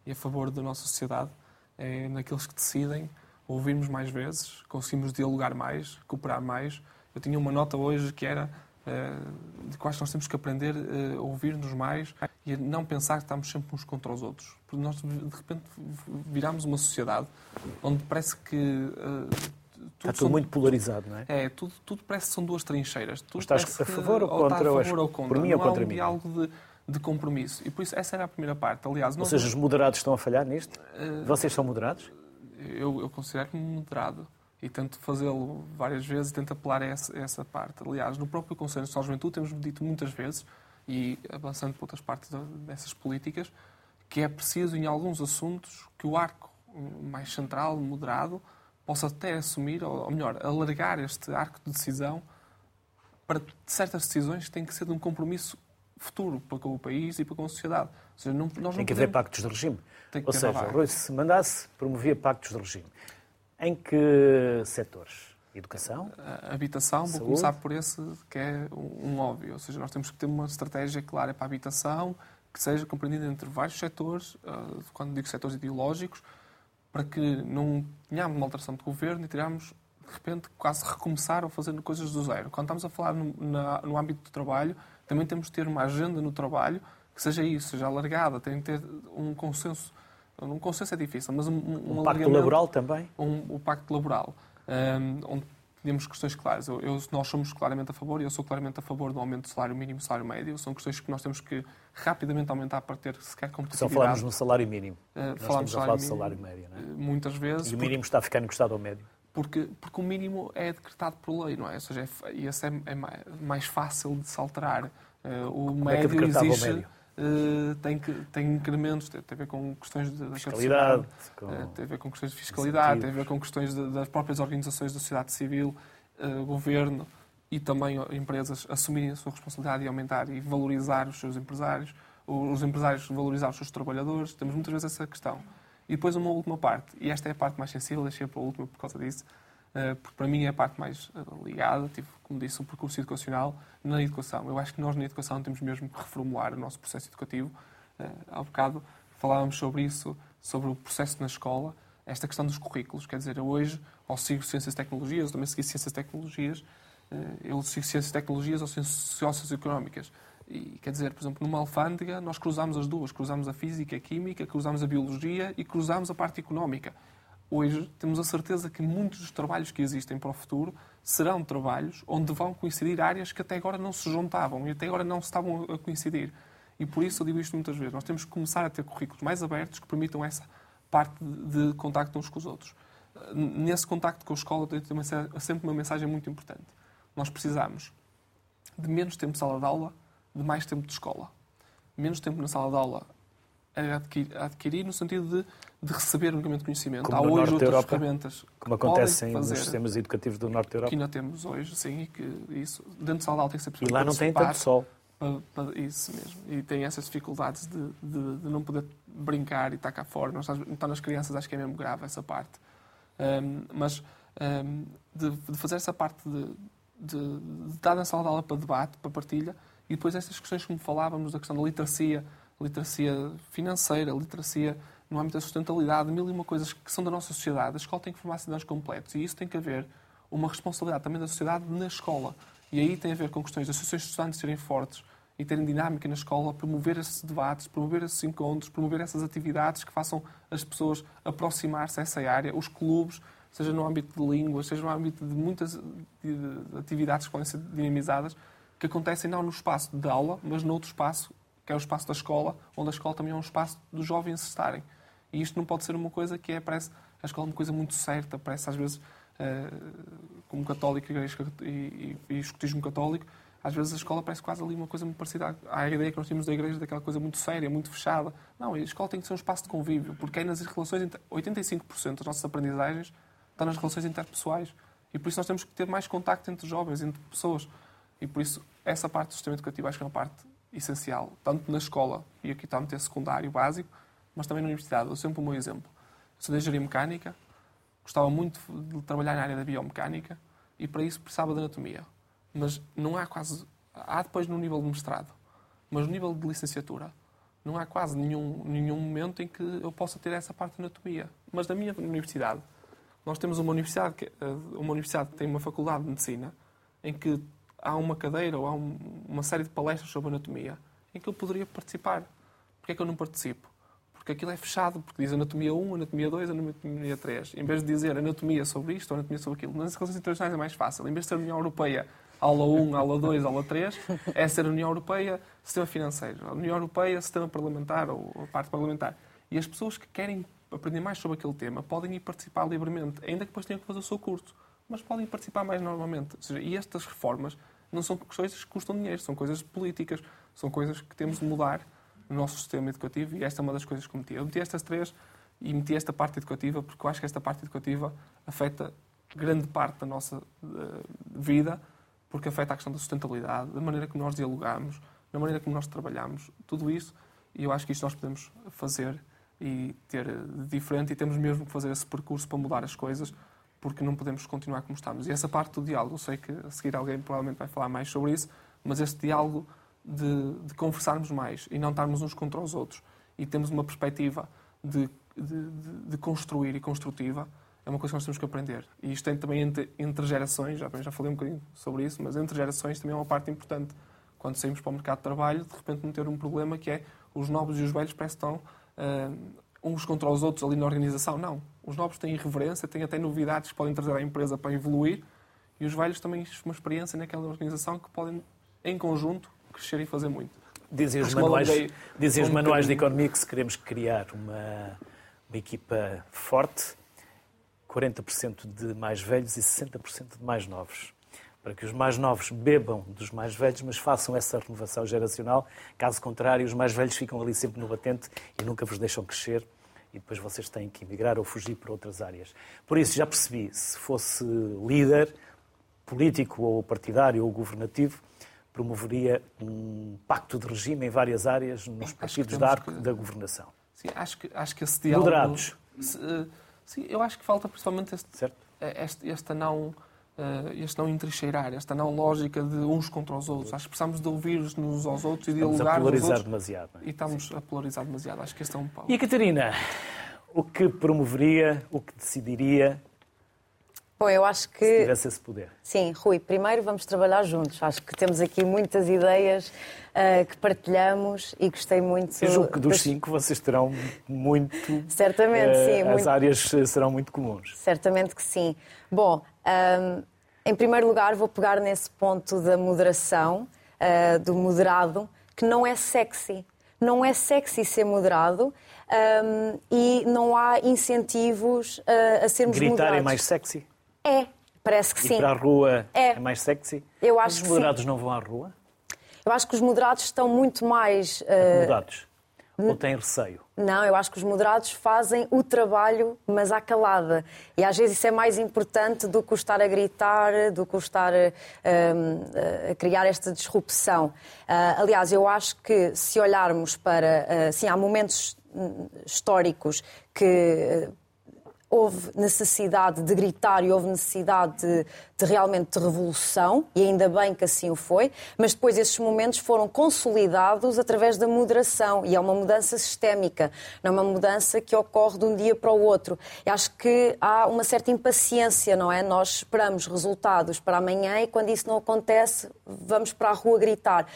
e a favor da nossa sociedade é naqueles que decidem ouvirmos mais vezes, conseguimos dialogar mais, cooperar mais. Eu tinha uma nota hoje que era uh, de quais nós temos que aprender uh, a ouvir-nos mais e a não pensar que estamos sempre uns contra os outros. Porque nós, de repente, viramos uma sociedade onde parece que. Uh, tudo Está tudo são, muito polarizado, não é? É, tudo, tudo parece que são duas trincheiras. Tudo estás a favor ou contra? Ou, a favor ou contra. Por mim ou contra mim? Não há um diálogo de de compromisso. E por isso essa era a primeira parte. Aliás, Ou seja, os moderados estão a falhar nisto? Uh, Vocês são moderados? Eu, eu considero-me moderado e tento fazê-lo várias vezes e tento apelar a essa, a essa, parte. Aliás, no próprio Conselho Nacional de Juventude temos dito muitas vezes, e avançando para outras partes dessas políticas, que é preciso, em alguns assuntos, que o arco mais central, moderado, possa até assumir, ou melhor, alargar este arco de decisão para certas decisões que têm que ser de um compromisso futuro para com o país e para com a sociedade. Seja, não, Tem que haver pactos de regime. Ou seja, Rui, se mandasse, promovia pactos de regime. Em que setores? Educação? A habitação, Saúde? vou começar por esse que é um, óbvio. Ou seja, nós temos que ter uma estratégia clara para a habitação, que seja compreendida entre vários setores, uh, quando digo setores ideológicos, para que não tenhamos uma alteração de governo e tiramos, de repente, quase recomeçar ou fazendo coisas do zero. Quando estamos a falar no, na, no âmbito do trabalho, também temos de ter uma agenda no trabalho que seja isso, seja alargada, tem que ter um consenso. Um consenso é difícil, mas um, um, um pacto laboral também? Um, o pacto laboral, um, onde temos questões claras. Eu, eu, nós somos claramente a favor, e eu sou claramente a favor do aumento do salário mínimo e salário médio. São questões que nós temos que rapidamente aumentar para ter sequer competitividade. Só falamos no salário mínimo. Uh, falamos falar do salário médio, é? Muitas vezes. E o mínimo porque... está a ficar encostado ao médio porque, porque o mínimo é decretado por lei, não é? Ou seja, é, esse é, é mais fácil de se alterar. Uh, o Como médio é que exige. Médio? Uh, tem, que, tem incrementos, tem, tem, a ver com questões de fiscalidade, com... uh, tem a ver com questões de fiscalidade, tem a ver com questões de, das próprias organizações da sociedade civil, uh, governo e também empresas assumirem a sua responsabilidade e aumentar e valorizar os seus empresários, os empresários valorizar os seus trabalhadores. Temos muitas vezes essa questão. E depois uma última parte, e esta é a parte mais sensível, deixei para a última por causa disso, eh, porque para mim é a parte mais eh, ligada, tive, como disse, um percurso educacional na educação. Eu acho que nós na educação temos mesmo que reformular o nosso processo educativo. Eh, há bocado falávamos sobre isso, sobre o processo na escola, esta questão dos currículos. Quer dizer, hoje, ao sigo Ciências e Tecnologias, eu também segui Ciências e Tecnologias, eu sigo Ciências e Tecnologias ou Ciências Económicas. E, quer dizer, por exemplo, numa alfândega, nós cruzamos as duas. Cruzamos a Física, a Química, cruzamos a Biologia e cruzamos a parte económica hoje temos a certeza que muitos dos trabalhos que existem para o futuro serão trabalhos onde vão coincidir áreas que até agora não se juntavam e até agora não estavam a coincidir. E por isso eu digo isto muitas vezes. Nós temos que começar a ter currículos mais abertos que permitam essa parte de, contacto uns com os outros. Nesse contacto com a escola, tenho sempre uma mensagem muito importante. Nós precisamos de menos tempo de sala de aula, de mais tempo de escola. Menos tempo na sala de aula a adquirir, a adquirir no sentido de, de receber unicamente conhecimento. Como Há no hoje outras Europa, ferramentas Como acontece nos sistemas educativos do Norte da Europa. que ainda temos hoje, sim, e que isso, dentro de sala de aula tem que ser E possível lá não tem tanto sol. Pa- pa- Isso mesmo. E tem essas dificuldades de, de- de não poder brincar e estar cá fora. Então, nas crianças, acho que é mesmo grave essa parte. Ahm, mas ahm, de, de fazer essa parte de, de, de estar na sala de aula para debate, para partilha, e depois essas questões como falávamos, da questão da literacia, literacia financeira, literacia no âmbito da sustentabilidade, mil e uma coisas que são da nossa sociedade. A escola tem que formar cidadãos completos e isso tem que haver uma responsabilidade também da sociedade na escola. E aí tem a ver com questões das associações de estudantes serem fortes e terem dinâmica na escola, promover esses debates, promover esses encontros, promover essas atividades que façam as pessoas aproximar-se a essa área, os clubes, seja no âmbito de línguas, seja no âmbito de muitas de- de atividades que podem ser dinamizadas, que acontecem não no espaço de aula, mas noutro espaço, que é o espaço da escola, onde a escola também é um espaço dos jovens estarem. E isto não pode ser uma coisa que é, parece, a escola é uma coisa muito certa, parece às vezes, eh, como católico e, e, católico, às vezes a escola parece quase ali uma coisa muito parecida à ideia que nós temos da igreja, daquela coisa muito séria, muito fechada. Não, a escola tem que ser um espaço de convívio, porque é nas relações, inter- 85% das nossas aprendizagens estão nas relações interpessoais. E por isso nós temos que ter mais contacto entre jovens, entre pessoas. E por isso essa parte do sistema educativo acho que é uma parte essencial, tanto na escola, e aqui está a meter secundário, básico, mas também na universidade. Eu sempre o meu exemplo. Eu sou de engenharia mecânica, gostava muito de trabalhar na área da biomecânica e para isso precisava de anatomia. Mas não há quase. Há depois no nível de mestrado, mas no nível de licenciatura não há quase nenhum, nenhum momento em que eu possa ter essa parte de anatomia. Mas na minha universidade, nós temos uma universidade que, eh, uma universidade que tem uma faculdade de medicina em que há uma cadeira ou há um- uma série de palestras sobre anatomia em que eu poderia participar. Porquê é que eu não participo? Porque aquilo é fechado, porque diz anatomia 1, anatomia 2, anatomia 3. Em vez de dizer anatomia sobre isto ou anatomia sobre aquilo, nas relações internacionais é mais fácil. Em vez de ser União Europeia, aula 1, aula 2, aula 3, é ser União Europeia, sistema financeiro. A União Europeia, sistema parlamentar ou a parte parlamentar. E as pessoas que querem aprender mais sobre aquele tema podem ir participar livremente, ainda que depois tenham que fazer o seu curso. Mas podem participar mais normalmente. Ou seja, e estas reformas não são coisas que custam dinheiro, são coisas políticas, são coisas que temos de mudar no nosso sistema educativo e esta é uma das coisas que meti. Eu meti estas três e meti esta parte educativa porque eu acho que esta parte educativa afeta grande parte da nossa eh, vida, porque afeta a questão da sustentabilidade, da maneira como nós dialogamos, da maneira como nós trabalhamos, tudo isso, e eu acho que isto nós podemos fazer e ter eh, de diferente e temos mesmo que fazer esse percurso para mudar as coisas, porque não podemos continuar como estamos. E essa parte do diálogo, eu sei que a seguir alguém provavelmente vai falar mais sobre isso, mas este diálogo de, de conversarmos mais e não estarmos uns contra os outros e temos uma perspectiva de, de, de- construir e construtiva, é uma coisa que nós temos que aprender. E isto tem também entre, entre gerações, já, já falei um bocadinho sobre isso, mas entre gerações também é uma parte importante. Quando saímos para o mercado de trabalho, de repente não ter um problema que é os novos e os velhos parece que estão ah, uns contra os outros ali na organização. Não. Os novos têm irreverência, têm até novidades que podem trazer à empresa para evoluir e os velhos também têm uma experiência naquela organização que podem, em conjunto, crescer e fazer muito. Dizem os manuais, dizem os manuais de economia que se queremos criar uma, uma equipa forte, 40% de mais velhos e 60% de mais novos. Para que os mais novos bebam dos mais velhos, mas façam essa renovação geracional. Caso contrário, os mais velhos ficam ali sempre no batente e nunca vos deixam crescer e depois vocês têm que emigrar ou fugir para outras áreas. Por isso, já percebi, se fosse líder, político ou partidário ou governativo, promoveria um pacto de regime em várias áreas nos partidos da, que- da governação. Sim, acho que, acho que esse diálogo... Moderados. Eh, sim, eu acho que falta principalmente este, Certo? este, esta não... eh, Este não entrincheirar, esta não lógica de uns contra os outros. Acho que precisamos de ouvir-nos uns aos outros e Estamos dialogar a uns aos polarizar outros. demasiado. é? E estamos a polarizar demasiado. Acho que este é um pau. E a Catarina, o que promoveria, o que decidiria Bom, eu acho se que. tivesse esse poder? Sim, Rui, primeiro vamos trabalhar juntos. Acho que temos aqui muitas ideias ah, que partilhamos e gostei muito. Eu julgo que dos das- cinco vocês terão muito. Certamente, eh, sim. As muito- áreas serão muito comuns. Certamente que sim. Bom, ahm, em primeiro lugar, vou pegar nesse ponto da moderação, ah, do moderado, que não é sexy. Não é sexy ser moderado um, e não há incentivos uh, a sermos Gritar moderados. é mais sexy? É, parece que Ir sim. para a rua É. é, mais sexy? Eu Os acho sim. moderados não vão à rua? Eu acho que os moderados estão muito mais. uh, Moderados? Ou têm receio? Não, eu acho que os moderados fazem o trabalho, mas à calada. E às vezes isso é mais importante do que o estar a gritar, do que o estar hum, a criar esta disrupção. Ah, aliás, eu acho que se olharmos para. ah, sim, há momentos hum, históricos que. Houve necessidade de gritar e houve necessidade de, de realmente de revolução, e ainda bem que assim o foi, mas depois esses momentos foram consolidados através da moderação, e é uma mudança sistémica, não é uma mudança que ocorre de um dia para o outro. E acho que há uma certa impaciência, não é? Nós esperamos resultados para amanhã e quando isso não acontece, vamos para a rua gritar.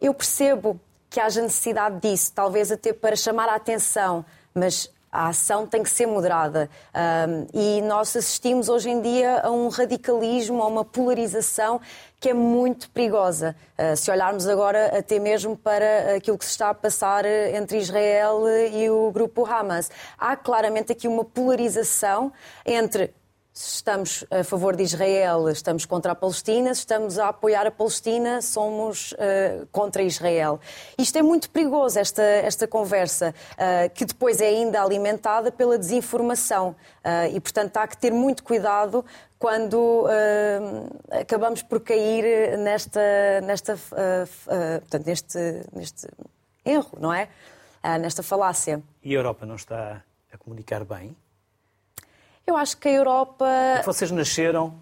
Eu percebo que haja necessidade disso, talvez até para chamar a atenção, mas a ação tem que ser moderada. Um, e nós assistimos hoje em dia a um radicalismo, a uma polarização que é muito perigosa. Uh, se olharmos agora até mesmo para aquilo que se está a passar entre Israel e o grupo Hamas, há claramente aqui uma polarização entre se estamos a favor de Israel, estamos contra a Palestina, se estamos a apoiar a Palestina, somos uh, contra Israel. Isto é muito perigoso, esta, esta conversa, uh, que depois é ainda alimentada pela desinformação. Uh, e, portanto, há que ter muito cuidado quando acabamos por cair nesta, nesta, portanto, neste, neste erro, não é? nesta falácia. E a Europa não está a comunicar bem? Eu acho que a Europa. Porque vocês nasceram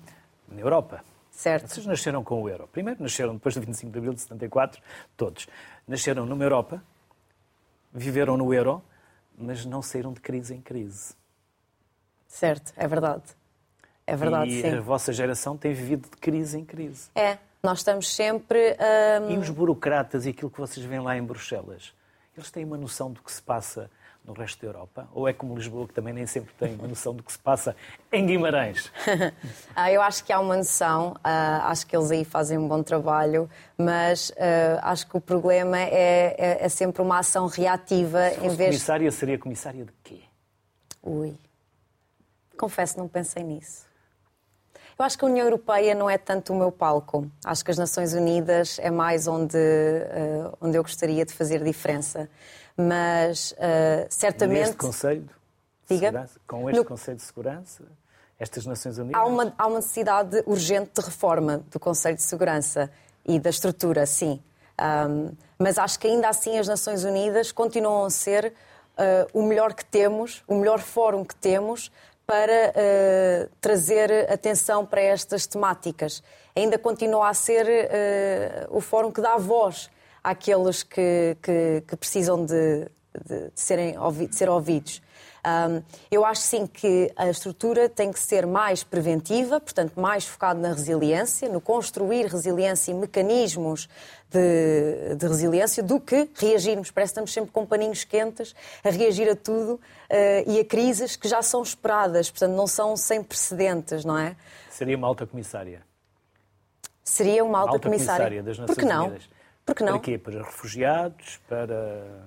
na Europa. Certo. Vocês nasceram com o euro. Primeiro nasceram depois do 25 de abril de 74, todos. Nasceram numa Europa, viveram no euro, mas não saíram de crise em crise. Certo, é verdade. É verdade, e sim. a vossa geração tem vivido de crise em crise. É, nós estamos sempre. hum, E os burocratas e aquilo que vocês veem lá em Bruxelas, eles têm uma noção do que se passa no resto da Europa? Ou é como Lisboa, que também nem sempre tem uma noção do que se passa em Guimarães? Ah, eu acho que há uma noção, ah, acho que eles aí fazem um bom trabalho, mas ah, acho que o problema é, é- é sempre uma ação reativa em vez. Comissária seria comissária de quê? Ui, confesso, não pensei nisso. Eu acho que a União Europeia não é tanto o meu palco. Acho que as Nações Unidas é mais onde, ah, onde eu gostaria de fazer diferença. Mas ah, certamente. Neste Conselho Diga. Com este No- Conselho de Segurança? Estas Nações Unidas? Há uma, há uma necessidade urgente de reforma do Conselho de Segurança e da estrutura, sim. Ahm, mas acho que ainda assim as Nações Unidas continuam a ser ah, o melhor que temos, o melhor fórum que temos para ah, trazer atenção para estas temáticas. Ainda continua a ser ah, o fórum que dá voz àqueles que, que- que precisam de, de- de serem de ser ouvidos. Um, eu acho sim que a estrutura tem que ser mais preventiva, portanto, mais focada na resiliência, no construir resiliência e mecanismos de, de resiliência, do que reagirmos. Parece que estamos sempre com paninhos quentes a reagir a tudo eh, e a crises que já são esperadas, portanto, não são sem precedentes, não é? Seria uma alta comissária. Seria uma alta, alta comissária das Por Nações que não? Unidas. Por que não? Para quê? Para refugiados? Para.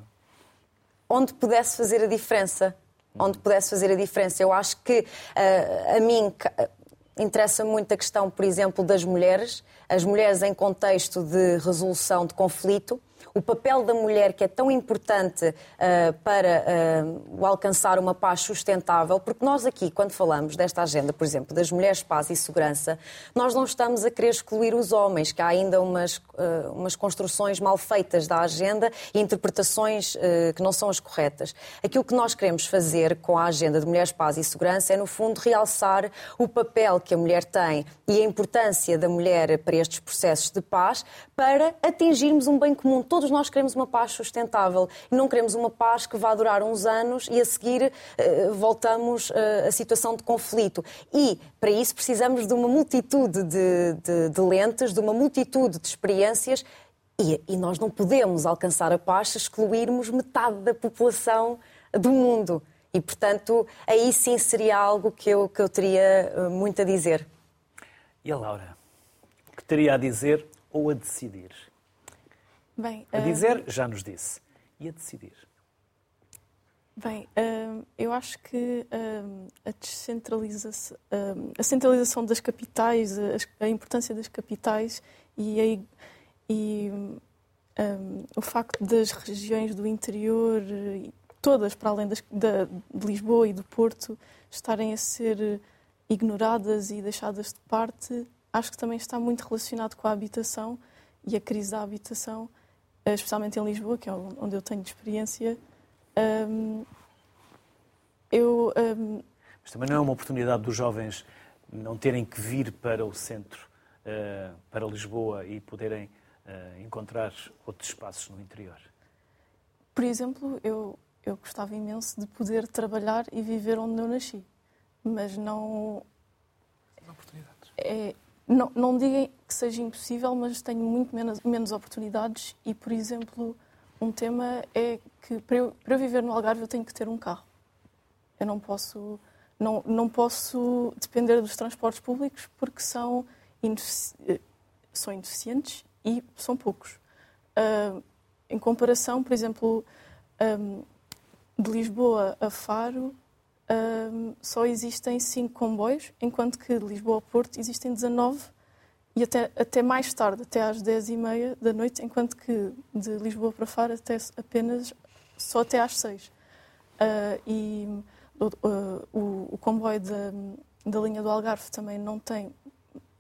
onde pudesse fazer a diferença. Onde pudesse fazer a diferença. Eu acho que ah, a mim ca- interessa muito a questão, por exemplo, das mulheres, as mulheres em contexto de resolução de conflito. O papel da mulher, que é tão importante ah, para o alcançar uma paz sustentável, porque nós aqui, quando falamos desta agenda, por exemplo, das mulheres, paz e segurança, nós não estamos a querer excluir os homens, que há ainda umas, ah, umas construções mal feitas da agenda e interpretações que não são as corretas. Aquilo que nós queremos fazer com a agenda de mulheres, paz e segurança é, no fundo, realçar o papel que a mulher tem e a importância da mulher para estes processos de paz para atingirmos um bem comum. Todos nós queremos uma paz sustentável e não queremos uma paz que vá durar uns anos e a seguir eh, voltamos eh, à situação de conflito. E para isso precisamos de uma multitude de, de- de lentes, de uma multitude de experiências e, e nós não podemos alcançar a paz se excluirmos metade da população do mundo. E, portanto, aí sim seria algo que eu, que eu teria eh, muito a dizer. E a Laura? O que teria a dizer ou a decidir? Bem, a dizer, já nos disse. E a decidir? Bem, eu acho que a descentralização, a centralização das capitais, a importância das capitais e, a, e um, o facto das regiões do interior, todas para além das, da, de Lisboa e do Porto, estarem a ser ignoradas e deixadas de parte, acho que também está muito relacionado com a habitação e a crise da habitação, especialmente em Lisboa, que é onde eu tenho experiência. Um, eu, um... Mas também não é uma oportunidade dos jovens não terem que vir para o centro, uh, para Lisboa e poderem uh, encontrar outros espaços no interior? Por exemplo, eu, eu gostava imenso de poder trabalhar e viver onde eu nasci, mas não. Oportunidades. É, não, não digam que seja impossível, mas tenho muito menos, menos oportunidades e, por exemplo, um tema é que para eu, para eu viver no Algarve eu tenho que ter um carro. Eu não posso, não, não posso depender dos transportes públicos porque são, são ineficientes e são poucos. Uh, em comparação, por exemplo, um, de Lisboa a Faro, um, só existem 5 comboios, enquanto que de Lisboa a Porto existem 19 e até, até mais tarde, até às 10h30 da noite, enquanto que de Lisboa para Faro até apenas só até às 6 uh, E uh, o, o, comboio da, da linha do Algarve também não tem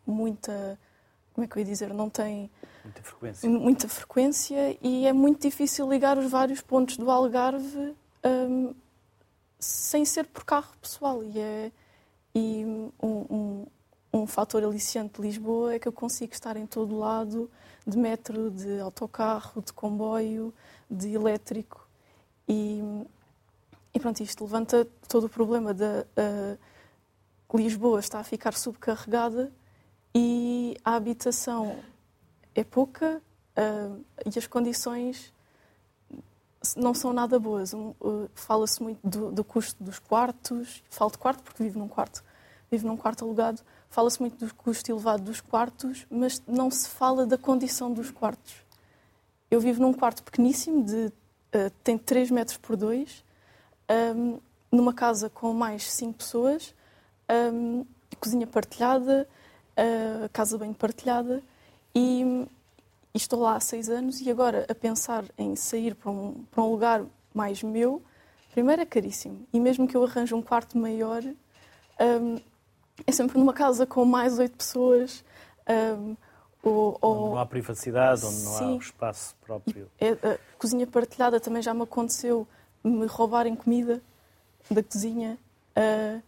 muita como é que eu ia dizer, não tem muita frequência. muita frequência e é muito difícil ligar os vários pontos do Algarve um, sem ser por carro pessoal. E, é, e um, um, um fator aliciante de Lisboa é que eu consigo estar em todo lado, de metro, de autocarro, de comboio, de elétrico. E, e pronto, isto levanta todo o problema da Lisboa está a ficar subcarregada e a habitação é pouca uh, e as condições não são nada boas. Um, uh, Fala-se muito do, do, custo dos quartos, falo de quarto porque vivo num quarto, vivo num quarto alugado. Fala-se muito do custo elevado dos quartos, mas não se fala da condição dos quartos. Eu vivo num quarto pequeníssimo, de, uh, tem 3 metros por 2, um, numa casa com mais 5 pessoas, um, cozinha partilhada, a casa bem partilhada e, e, estou lá há seis anos e agora a pensar em sair para um, para um lugar mais meu, primeiro é caríssimo e mesmo que eu arranje um quarto maior, um, é sempre numa casa com mais oito pessoas. Um, ou, ou... Onde não há privacidade, onde não Sim. há um espaço próprio. É, a cozinha partilhada também já me aconteceu me roubarem comida da cozinha. Uh,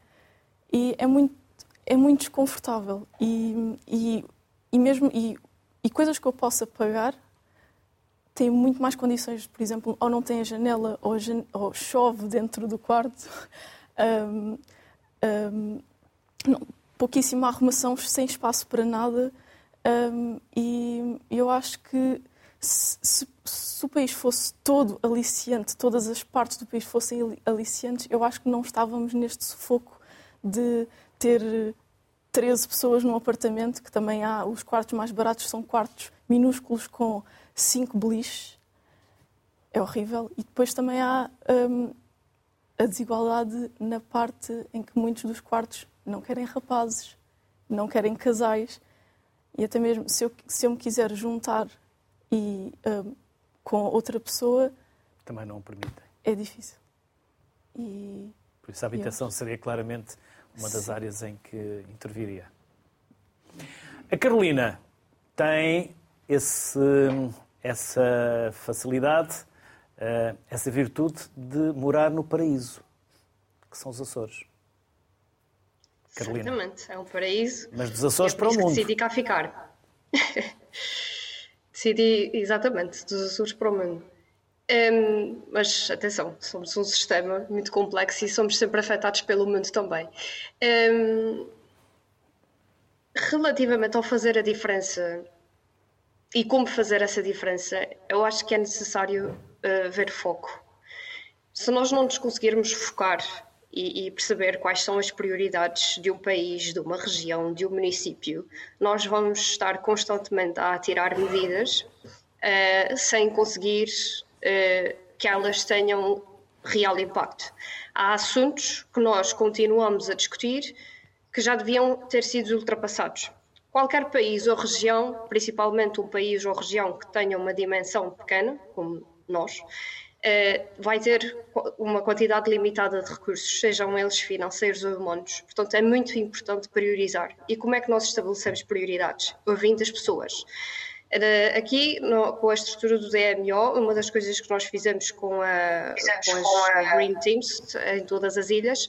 e é muito é muito desconfortável e, e, e mesmo e, e, coisas que eu possa pagar têm muito mais condições, por exemplo, ou não tem a janela ou, ou chove dentro do quarto, um, um, não, pouquíssima arrumação, sem espaço para nada um, e eu acho que se, se, se, o país fosse todo aliciante, todas as partes do país fossem aliciantes, eu acho que não estávamos neste sufoco de ter 13 pessoas num apartamento, que também há, os quartos mais baratos são quartos minúsculos com 5 beliches. É horrível. E depois também há hum, a desigualdade na parte em que muitos dos quartos não querem rapazes, não querem casais. E até mesmo se eu, se eu me quiser juntar e, hum, com outra pessoa. Também não o permitem. É difícil. E, Por isso a habitação seria claramente uma das Sim. áreas em que interviria. A Carolina tem esse, essa facilidade, eh, essa virtude de morar no paraíso, que são os Açores. Carolina. Exatamente, é um paraíso. Mas dos Açores é para o mundo. Decidi cá ficar. decidi, exatamente, dos Açores para o mundo. Um, mas atenção, somos um sistema muito complexo e somos sempre afetados pelo mundo também. Um, relativamente ao fazer a diferença e como fazer essa diferença, eu acho que é necessário uh, ver foco. Se nós não nos conseguirmos focar e, e, perceber quais são as prioridades de um país, de uma região, de um município, nós vamos estar constantemente a tirar medidas uh, sem conseguir que elas tenham real impacto. Há assuntos que nós continuamos a discutir que já deviam ter sido ultrapassados. Qualquer país ou região, principalmente um país ou região que tenha uma dimensão pequena, como nós, eh, vai ter uma quantidade limitada de recursos, sejam eles financeiros ou humanos. Portanto, é muito importante priorizar. E como é que nós estabelecemos prioridades? Ouvindo as pessoas. Aqui, no, com a estrutura do DMO, uma das coisas que nós fizemos com, a, com as Green Teams em todas as ilhas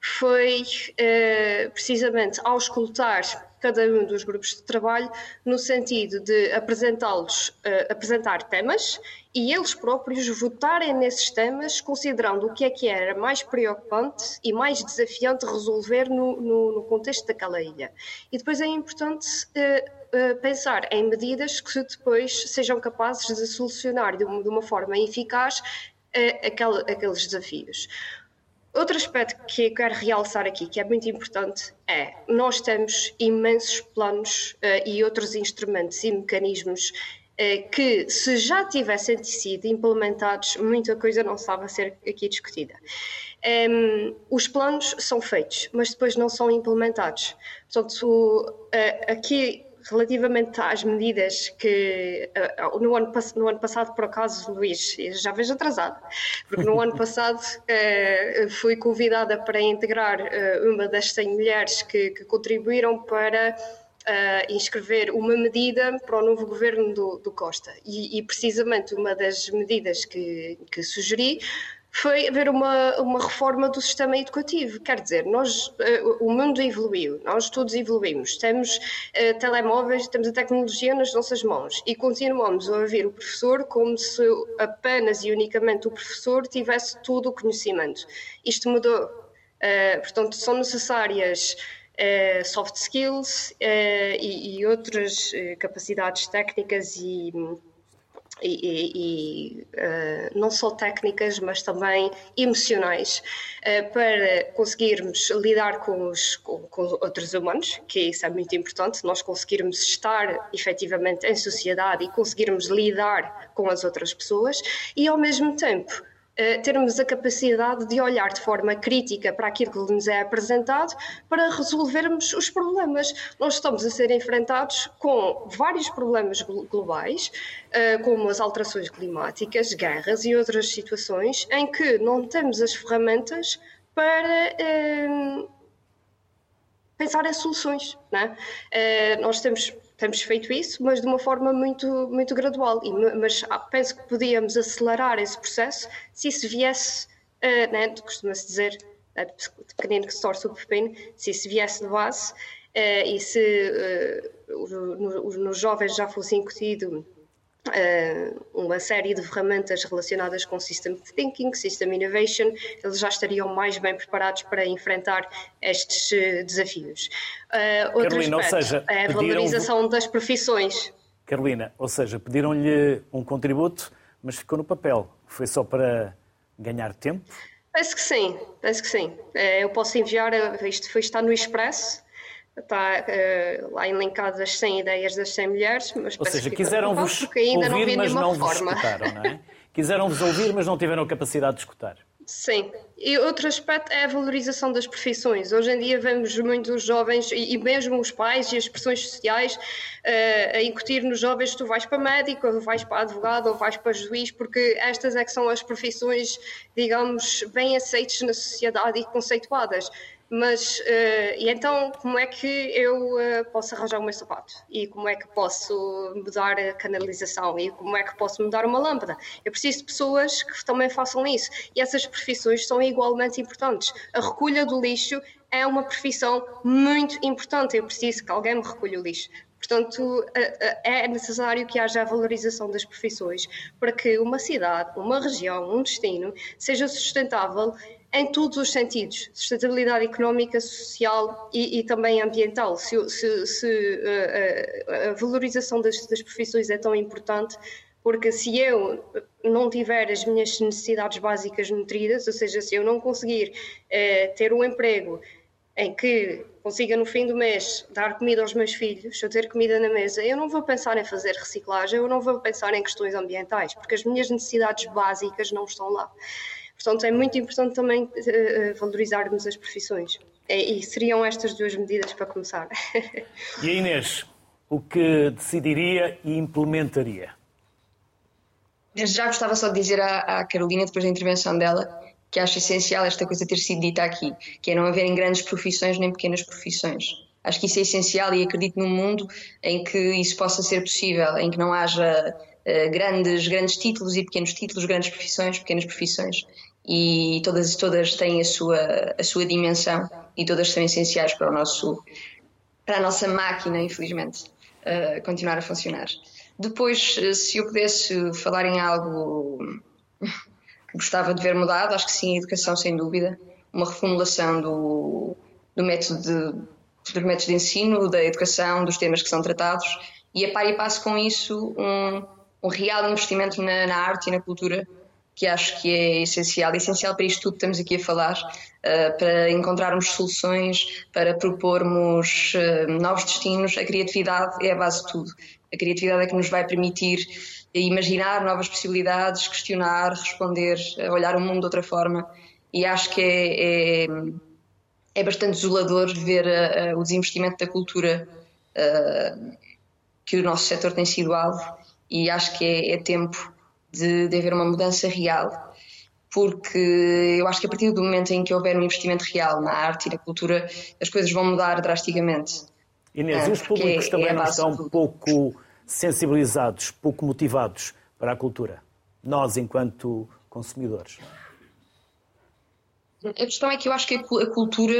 foi uh, precisamente ao escutar cada um dos grupos de trabalho no sentido de apresentá-los, uh, apresentar temas e eles próprios votarem nesses temas, considerando o que é que era mais preocupante e mais desafiante resolver no, no, no contexto daquela ilha. E depois é importante uh, pensar em medidas que depois sejam capazes de solucionar de uma, forma eficaz aquele, aqueles desafios. Outro aspecto que eu quero realçar aqui, que é muito importante, é nós temos imensos planos uh, e outros instrumentos e mecanismos uh, que, se já tivessem sido implementados, muita coisa não estava a ser aqui discutida. Um, os planos são feitos, mas depois não são implementados. Portanto, uh, aqui relativamente às medidas que uh, no, ano, no ano passado, por acaso, Luís, já vejo atrasado, porque no ano passado uh, fui convidada para integrar uh, uma das 100 mulheres que, que contribuíram para uh, inscrever uma medida para o novo governo do, do Costa. E, e, precisamente uma das medidas que, que sugeri foi haver uma, uma reforma do sistema educativo. Quer dizer, nós, uh, o mundo evoluiu, nós todos evoluímos, temos uh, telemóveis, temos a tecnologia nas nossas mãos e continuamos a ouvir o professor como se apenas e unicamente o professor tivesse todo o conhecimento. Isto mudou. Uh, portanto, são necessárias soft skills e, e, outras capacidades técnicas e e, e uh, não só técnicas, mas também emocionais, uh, para conseguirmos lidar com, os, com, com, outros humanos, que isso é muito importante, nós conseguirmos estar efetivamente em sociedade e conseguirmos lidar com as outras pessoas e, ao mesmo tempo, eh, termos a capacidade de olhar de forma crítica para aquilo que nos é apresentado para resolvermos os problemas. Nós estamos a ser enfrentados com vários problemas globais, eh, como as alterações climáticas, guerras e outras situações em que não temos as ferramentas para eh, pensar em soluções. É? nós temos temos feito isso, mas de uma forma muito, muito gradual. E, mas ah, penso que podíamos acelerar esse processo se isso viesse, uh, né, costuma-se dizer, uh, pequenino que se torce o pepino, se isso viesse de base uh, e se uh, nos jovens já fosse incutido uma série de ferramentas relacionadas com System Thinking, System Innovation, eles já estariam mais bem preparados para enfrentar estes uh, desafios. Uh, outro Carolina, aspecto seja, é a valorização das profissões. Carolina, ou seja, pediram-lhe um contributo, mas ficou no papel. Foi só para ganhar tempo? Penso que sim, penso que sim. Eu posso enviar, isto foi estar no Expresso, está uh, lá elencadas as 100 ideias das 100 mulheres, mas Ou seja, quiseram-vos ouvir, mas não vos escutaram, não é? Quiseram-vos ouvir, mas não tiveram a capacidade de escutar. Sim. E outro aspecto é a valorização das profissões. Hoje em dia vemos muitos jovens, e mesmo os pais e as pressões sociais, uh, a incutir nos jovens tu vais para médico, ou vais para advogado, ou vais para juiz, porque estas é que são as profissões, digamos, bem aceitas na sociedade e conceituadas. Mas, uh, e então, como é que eu uh, posso arranjar o meu sapato? E como é que posso mudar a canalização? E como é que posso mudar uma lâmpada? Eu preciso de pessoas que também façam isso. E essas profissões são igualmente importantes. A recolha do lixo é uma profissão muito importante. Eu preciso que alguém me recolha o lixo. Portanto, é necessário que haja a valorização das profissões para que uma cidade, uma região, um destino seja sustentável em todos os sentidos, sustentabilidade económica, social e, e também ambiental. Se, se, se a, a, a, valorização das, das profissões é tão importante, porque se eu não tiver as minhas necessidades básicas nutridas, ou seja, se eu não conseguir eh, ter um emprego em que consiga no fim do mês dar comida aos meus filhos, eu ter comida na mesa, eu não vou pensar em fazer reciclagem, eu não vou pensar em questões ambientais, porque as minhas necessidades básicas não estão lá. Portanto, é muito importante também uh, valorizarmos as profissões. E, e seriam estas duas medidas para começar. e a Inês, o que decidiria e implementaria? Já gostava só de dizer à, à Carolina, depois da intervenção dela, que acho essencial esta coisa ter sido dita aqui, que é não haverem grandes profissões nem pequenas profissões. Acho que isso é essencial e acredito num mundo em que isso possa ser possível, em que não haja uh, grandes, grandes títulos e pequenos títulos, grandes profissões, pequenas profissões. E todas, todas têm a sua, a sua dimensão e todas são essenciais para o nosso para a nossa máquina, infelizmente, uh, continuar a funcionar. Depois, se eu pudesse falar em algo gostava de ver mudado, acho que sim, a educação, sem dúvida. Uma reformulação do, do método de, dos métodos de ensino, da educação, dos temas que são tratados e a par e passo com isso um, um real investimento na, na, arte e na cultura que acho que é essencial, é essencial para isto tudo que estamos aqui a falar, uh, para encontrarmos soluções, para propormos uh, novos destinos. A criatividade é a base de tudo. A criatividade é que nos vai permitir imaginar novas possibilidades, questionar, responder, olhar o mundo de outra forma. E acho que é, é, é bastante desolador ver o desinvestimento da cultura que o nosso setor tem sido alvo, e acho que é, é tempo de, de haver uma mudança real porque eu acho que a partir do momento em que houver um investimento real na arte e na cultura, as coisas vão mudar drasticamente. Inês, e os públicos é, também é não estão um pouco sensibilizados, pouco motivados para a cultura? Nós, enquanto consumidores. A questão é que eu acho que a cultura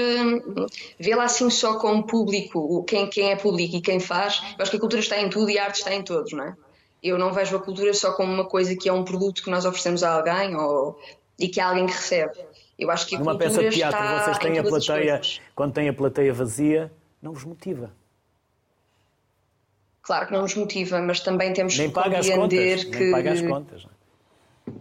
vê-la assim só como público, quem, quem é público e quem faz. Eu acho que a cultura está em tudo e a arte está em todos, não é? Eu não vejo a cultura só como uma coisa que é um produto que nós oferecemos a alguém ou, e que há alguém que recebe. Eu acho que a Numa cultura peça de teatro, vocês têm a plateia, quando têm a plateia vazia, não vos motiva. Claro que não nos motiva, mas também temos nem que compreender que. Nem paga as contas. É?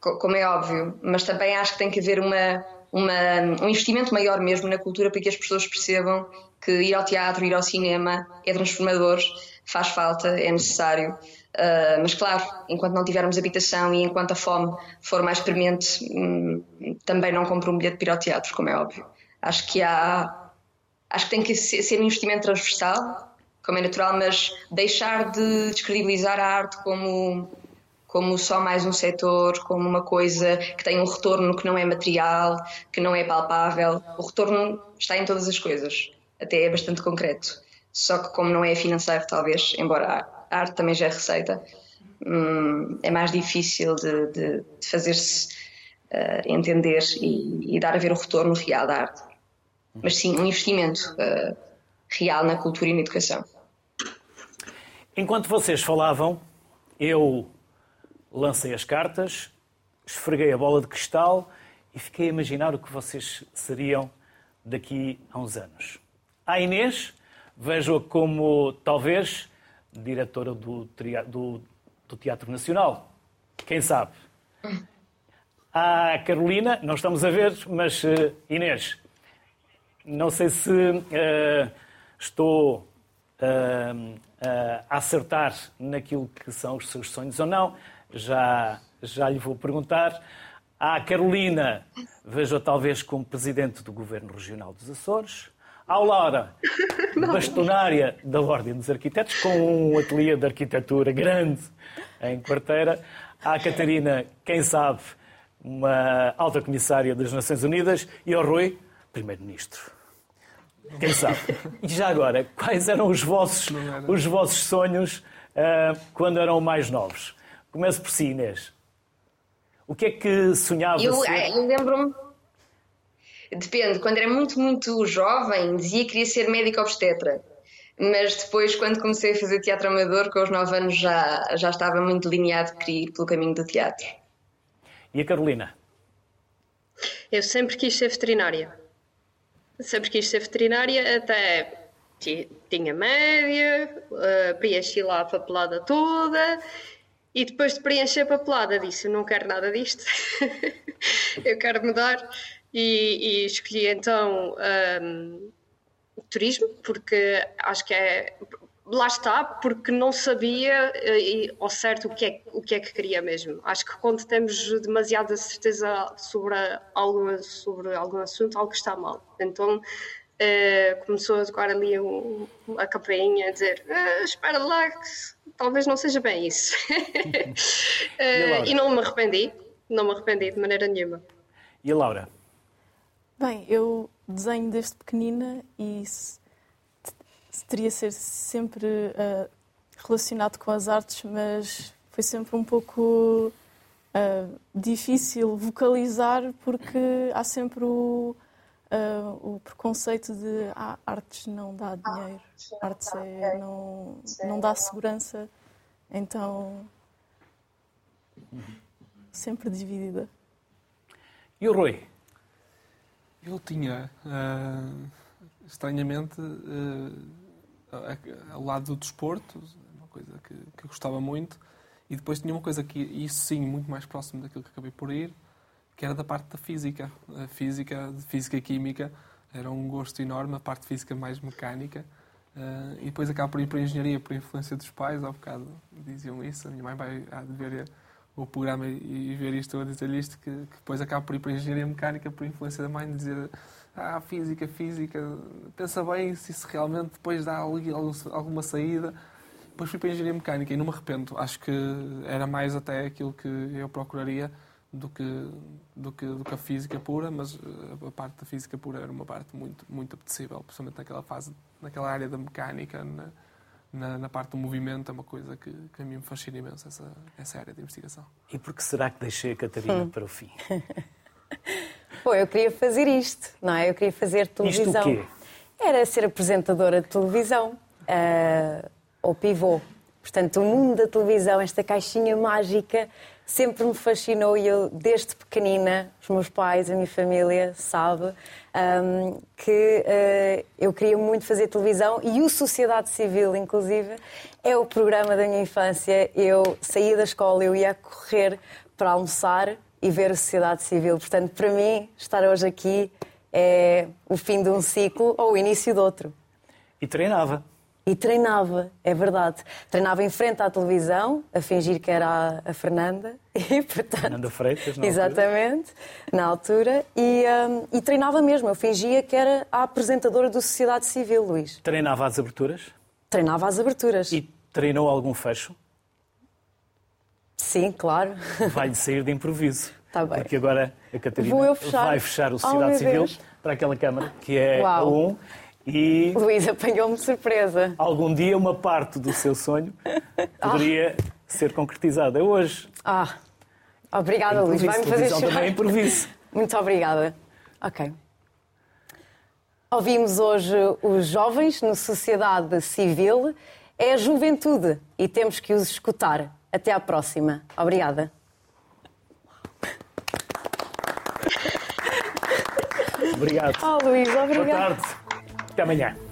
Como é óbvio, mas também acho que tem que haver uma, uma, um investimento maior mesmo na cultura para que as pessoas percebam que ir ao teatro, ir ao cinema é transformador, faz falta, é necessário. Uh, mas claro, enquanto não tivermos habitação e enquanto a fome for mais premente, hum, também não compro um bilhete para ir ao teatro, como é óbvio. Acho que há, acho que tem que ser um investimento transversal como é natural, mas deixar de descredibilizar a arte como, como só mais um setor, como uma coisa que tem um retorno que não é material, que não é palpável. O retorno está em todas as coisas, até é bastante concreto. Só que, como não é financeiro, talvez, embora a arte também já é receita, hum, é mais difícil de, de, de fazer-se uh, entender e, e, dar a ver o retorno real da arte. Mas sim, um investimento uh, real na cultura e na educação. Enquanto vocês falavam, eu lancei as cartas, esfreguei a bola de cristal e fiquei a imaginar o que vocês seriam daqui a uns anos. A Inês, vejo-a como, talvez, diretora do, do, do, Teatro Nacional. Quem sabe? A Carolina, não estamos a ver, mas uh, Inês, não sei se uh, estou uh, a acertar naquilo que são os seus sonhos ou não. Já, já lhe vou perguntar. À Carolina, vejo-a talvez como presidente do Governo Regional dos Açores. À Laura, bastonária da Ordem dos Arquitetos, com um ateliê de arquitetura grande em quarteira. À Catarina, quem sabe, uma alta comissária das Nações Unidas. E ao Rui, primeiro-ministro. Quem sabe? E já agora, quais eram os vossos, os vossos sonhos uh, quando eram mais novos? Começo por si, Inês. O que é que sonhava eu, eu lembro-me. Depende, quando era muito, muito jovem, dizia que queria ser médico obstetra. Mas depois, quando comecei a fazer teatro amador, com os 9 anos já, já estava muito delineado que queria ir pelo caminho do teatro. E a Carolina? Eu sempre quis ser veterinária sempre quis ser veterinária, até tinha média, uh, preenchi lá a papelada toda e depois de preencher a papelada disse: Eu não quero nada disto, eu quero mudar. E, e escolhi então um, turismo, porque acho que é. Lá está, porque não sabia e, ao certo o que, é, o que é que queria mesmo. Acho que quando temos demasiada certeza sobre algo, sobre algum assunto, algo está mal. Então uh, começou a tocar ali a campainha, a dizer: uh, Espera lá, que talvez não seja bem isso. uh, e, e não me arrependi, não me arrependi de maneira nenhuma. E a Laura? Bem, eu desenho desde pequenina e se, se teria ser sempre uh, relacionado com as artes, mas foi sempre um pouco uh, difícil vocalizar porque há sempre o, uh, o preconceito de ah, artes não dá dinheiro, artes é, não, não dá segurança, então sempre dividida. E o Rui? Eu tinha, uh, estranhamente, uh, ao lado do desporto, uma coisa que, que gostava muito, e depois tinha uma coisa que, isso sim, muito mais próximo daquilo que acabei por ir, que era da parte da física. A física, de física e química, era um gosto enorme, a parte física mais mecânica. Uh, e depois acabo por ir para a engenharia por influência dos pais, há bocado diziam isso, a minha mãe vai há de ver o programa e ver isto a dizer isto, que, que, depois acaba por ir para a engenharia mecânica por influência da mãe, dizer ah, física, física, pensa bem se isso realmente depois dá ali alguma saída. Depois fui para a engenharia mecânica e não me arrependo. Acho que era mais até aquilo que eu procuraria do que, do que, do que a física pura, mas eh, a parte da física pura era uma parte muito, muito apetecível, principalmente naquela fase, naquela área da mecânica, na, na, parte do movimento, é uma coisa que, que, a mim me fascina imenso, essa, essa área de investigação. E por que será que deixei a Catarina hum. para o fim? Pô, eu queria fazer isto, não é? Eu queria fazer televisão. Isto o quê? Era ser apresentadora de televisão, uh, ou pivô. Portanto, o mundo da televisão, esta caixinha mágica, sempre me fascinou e eu, desde pequenina, os meus pais, a minha família, sabe, um, que uh, eu queria muito fazer televisão e o Sociedade Civil, inclusive, é o programa da minha infância. Eu saía da escola, eu ia correr para almoçar e ver a Sociedade Civil. Portanto, para mim, estar hoje aqui é o fim de um ciclo ou o início de outro. E treinava. E treinava, é verdade. Treinava em frente à televisão, a fingir que era a, Fernanda. E, portanto, Fernanda Freitas, na Exatamente, altura. na altura. E, um, e treinava mesmo, eu fingia que era a apresentadora do Sociedade Civil, Luís. Treinava as aberturas? Treinava as aberturas. E treinou algum fecho? Sim, claro. Vai-lhe sair de improviso. Tá bem. Porque agora a Catarina vai fechar o Sociedade oh, Civil Deus. para aquela câmara, que é Uau. a 1 e Luís apanhou-me de surpresa. algum dia uma parte do seu sonho poderia ser concretizada. É hoje. Ah, obrigada, Luís. Vai-me fazer Televisão chorar. também é improviso. Muito obrigada. Ok. Ouvimos hoje os jovens no Sociedade Civil. É a juventude e temos que os escutar. Até à próxima. Obrigada. Obrigado. Oh, Luís, Boa obrigada. tarde. Até amanhã.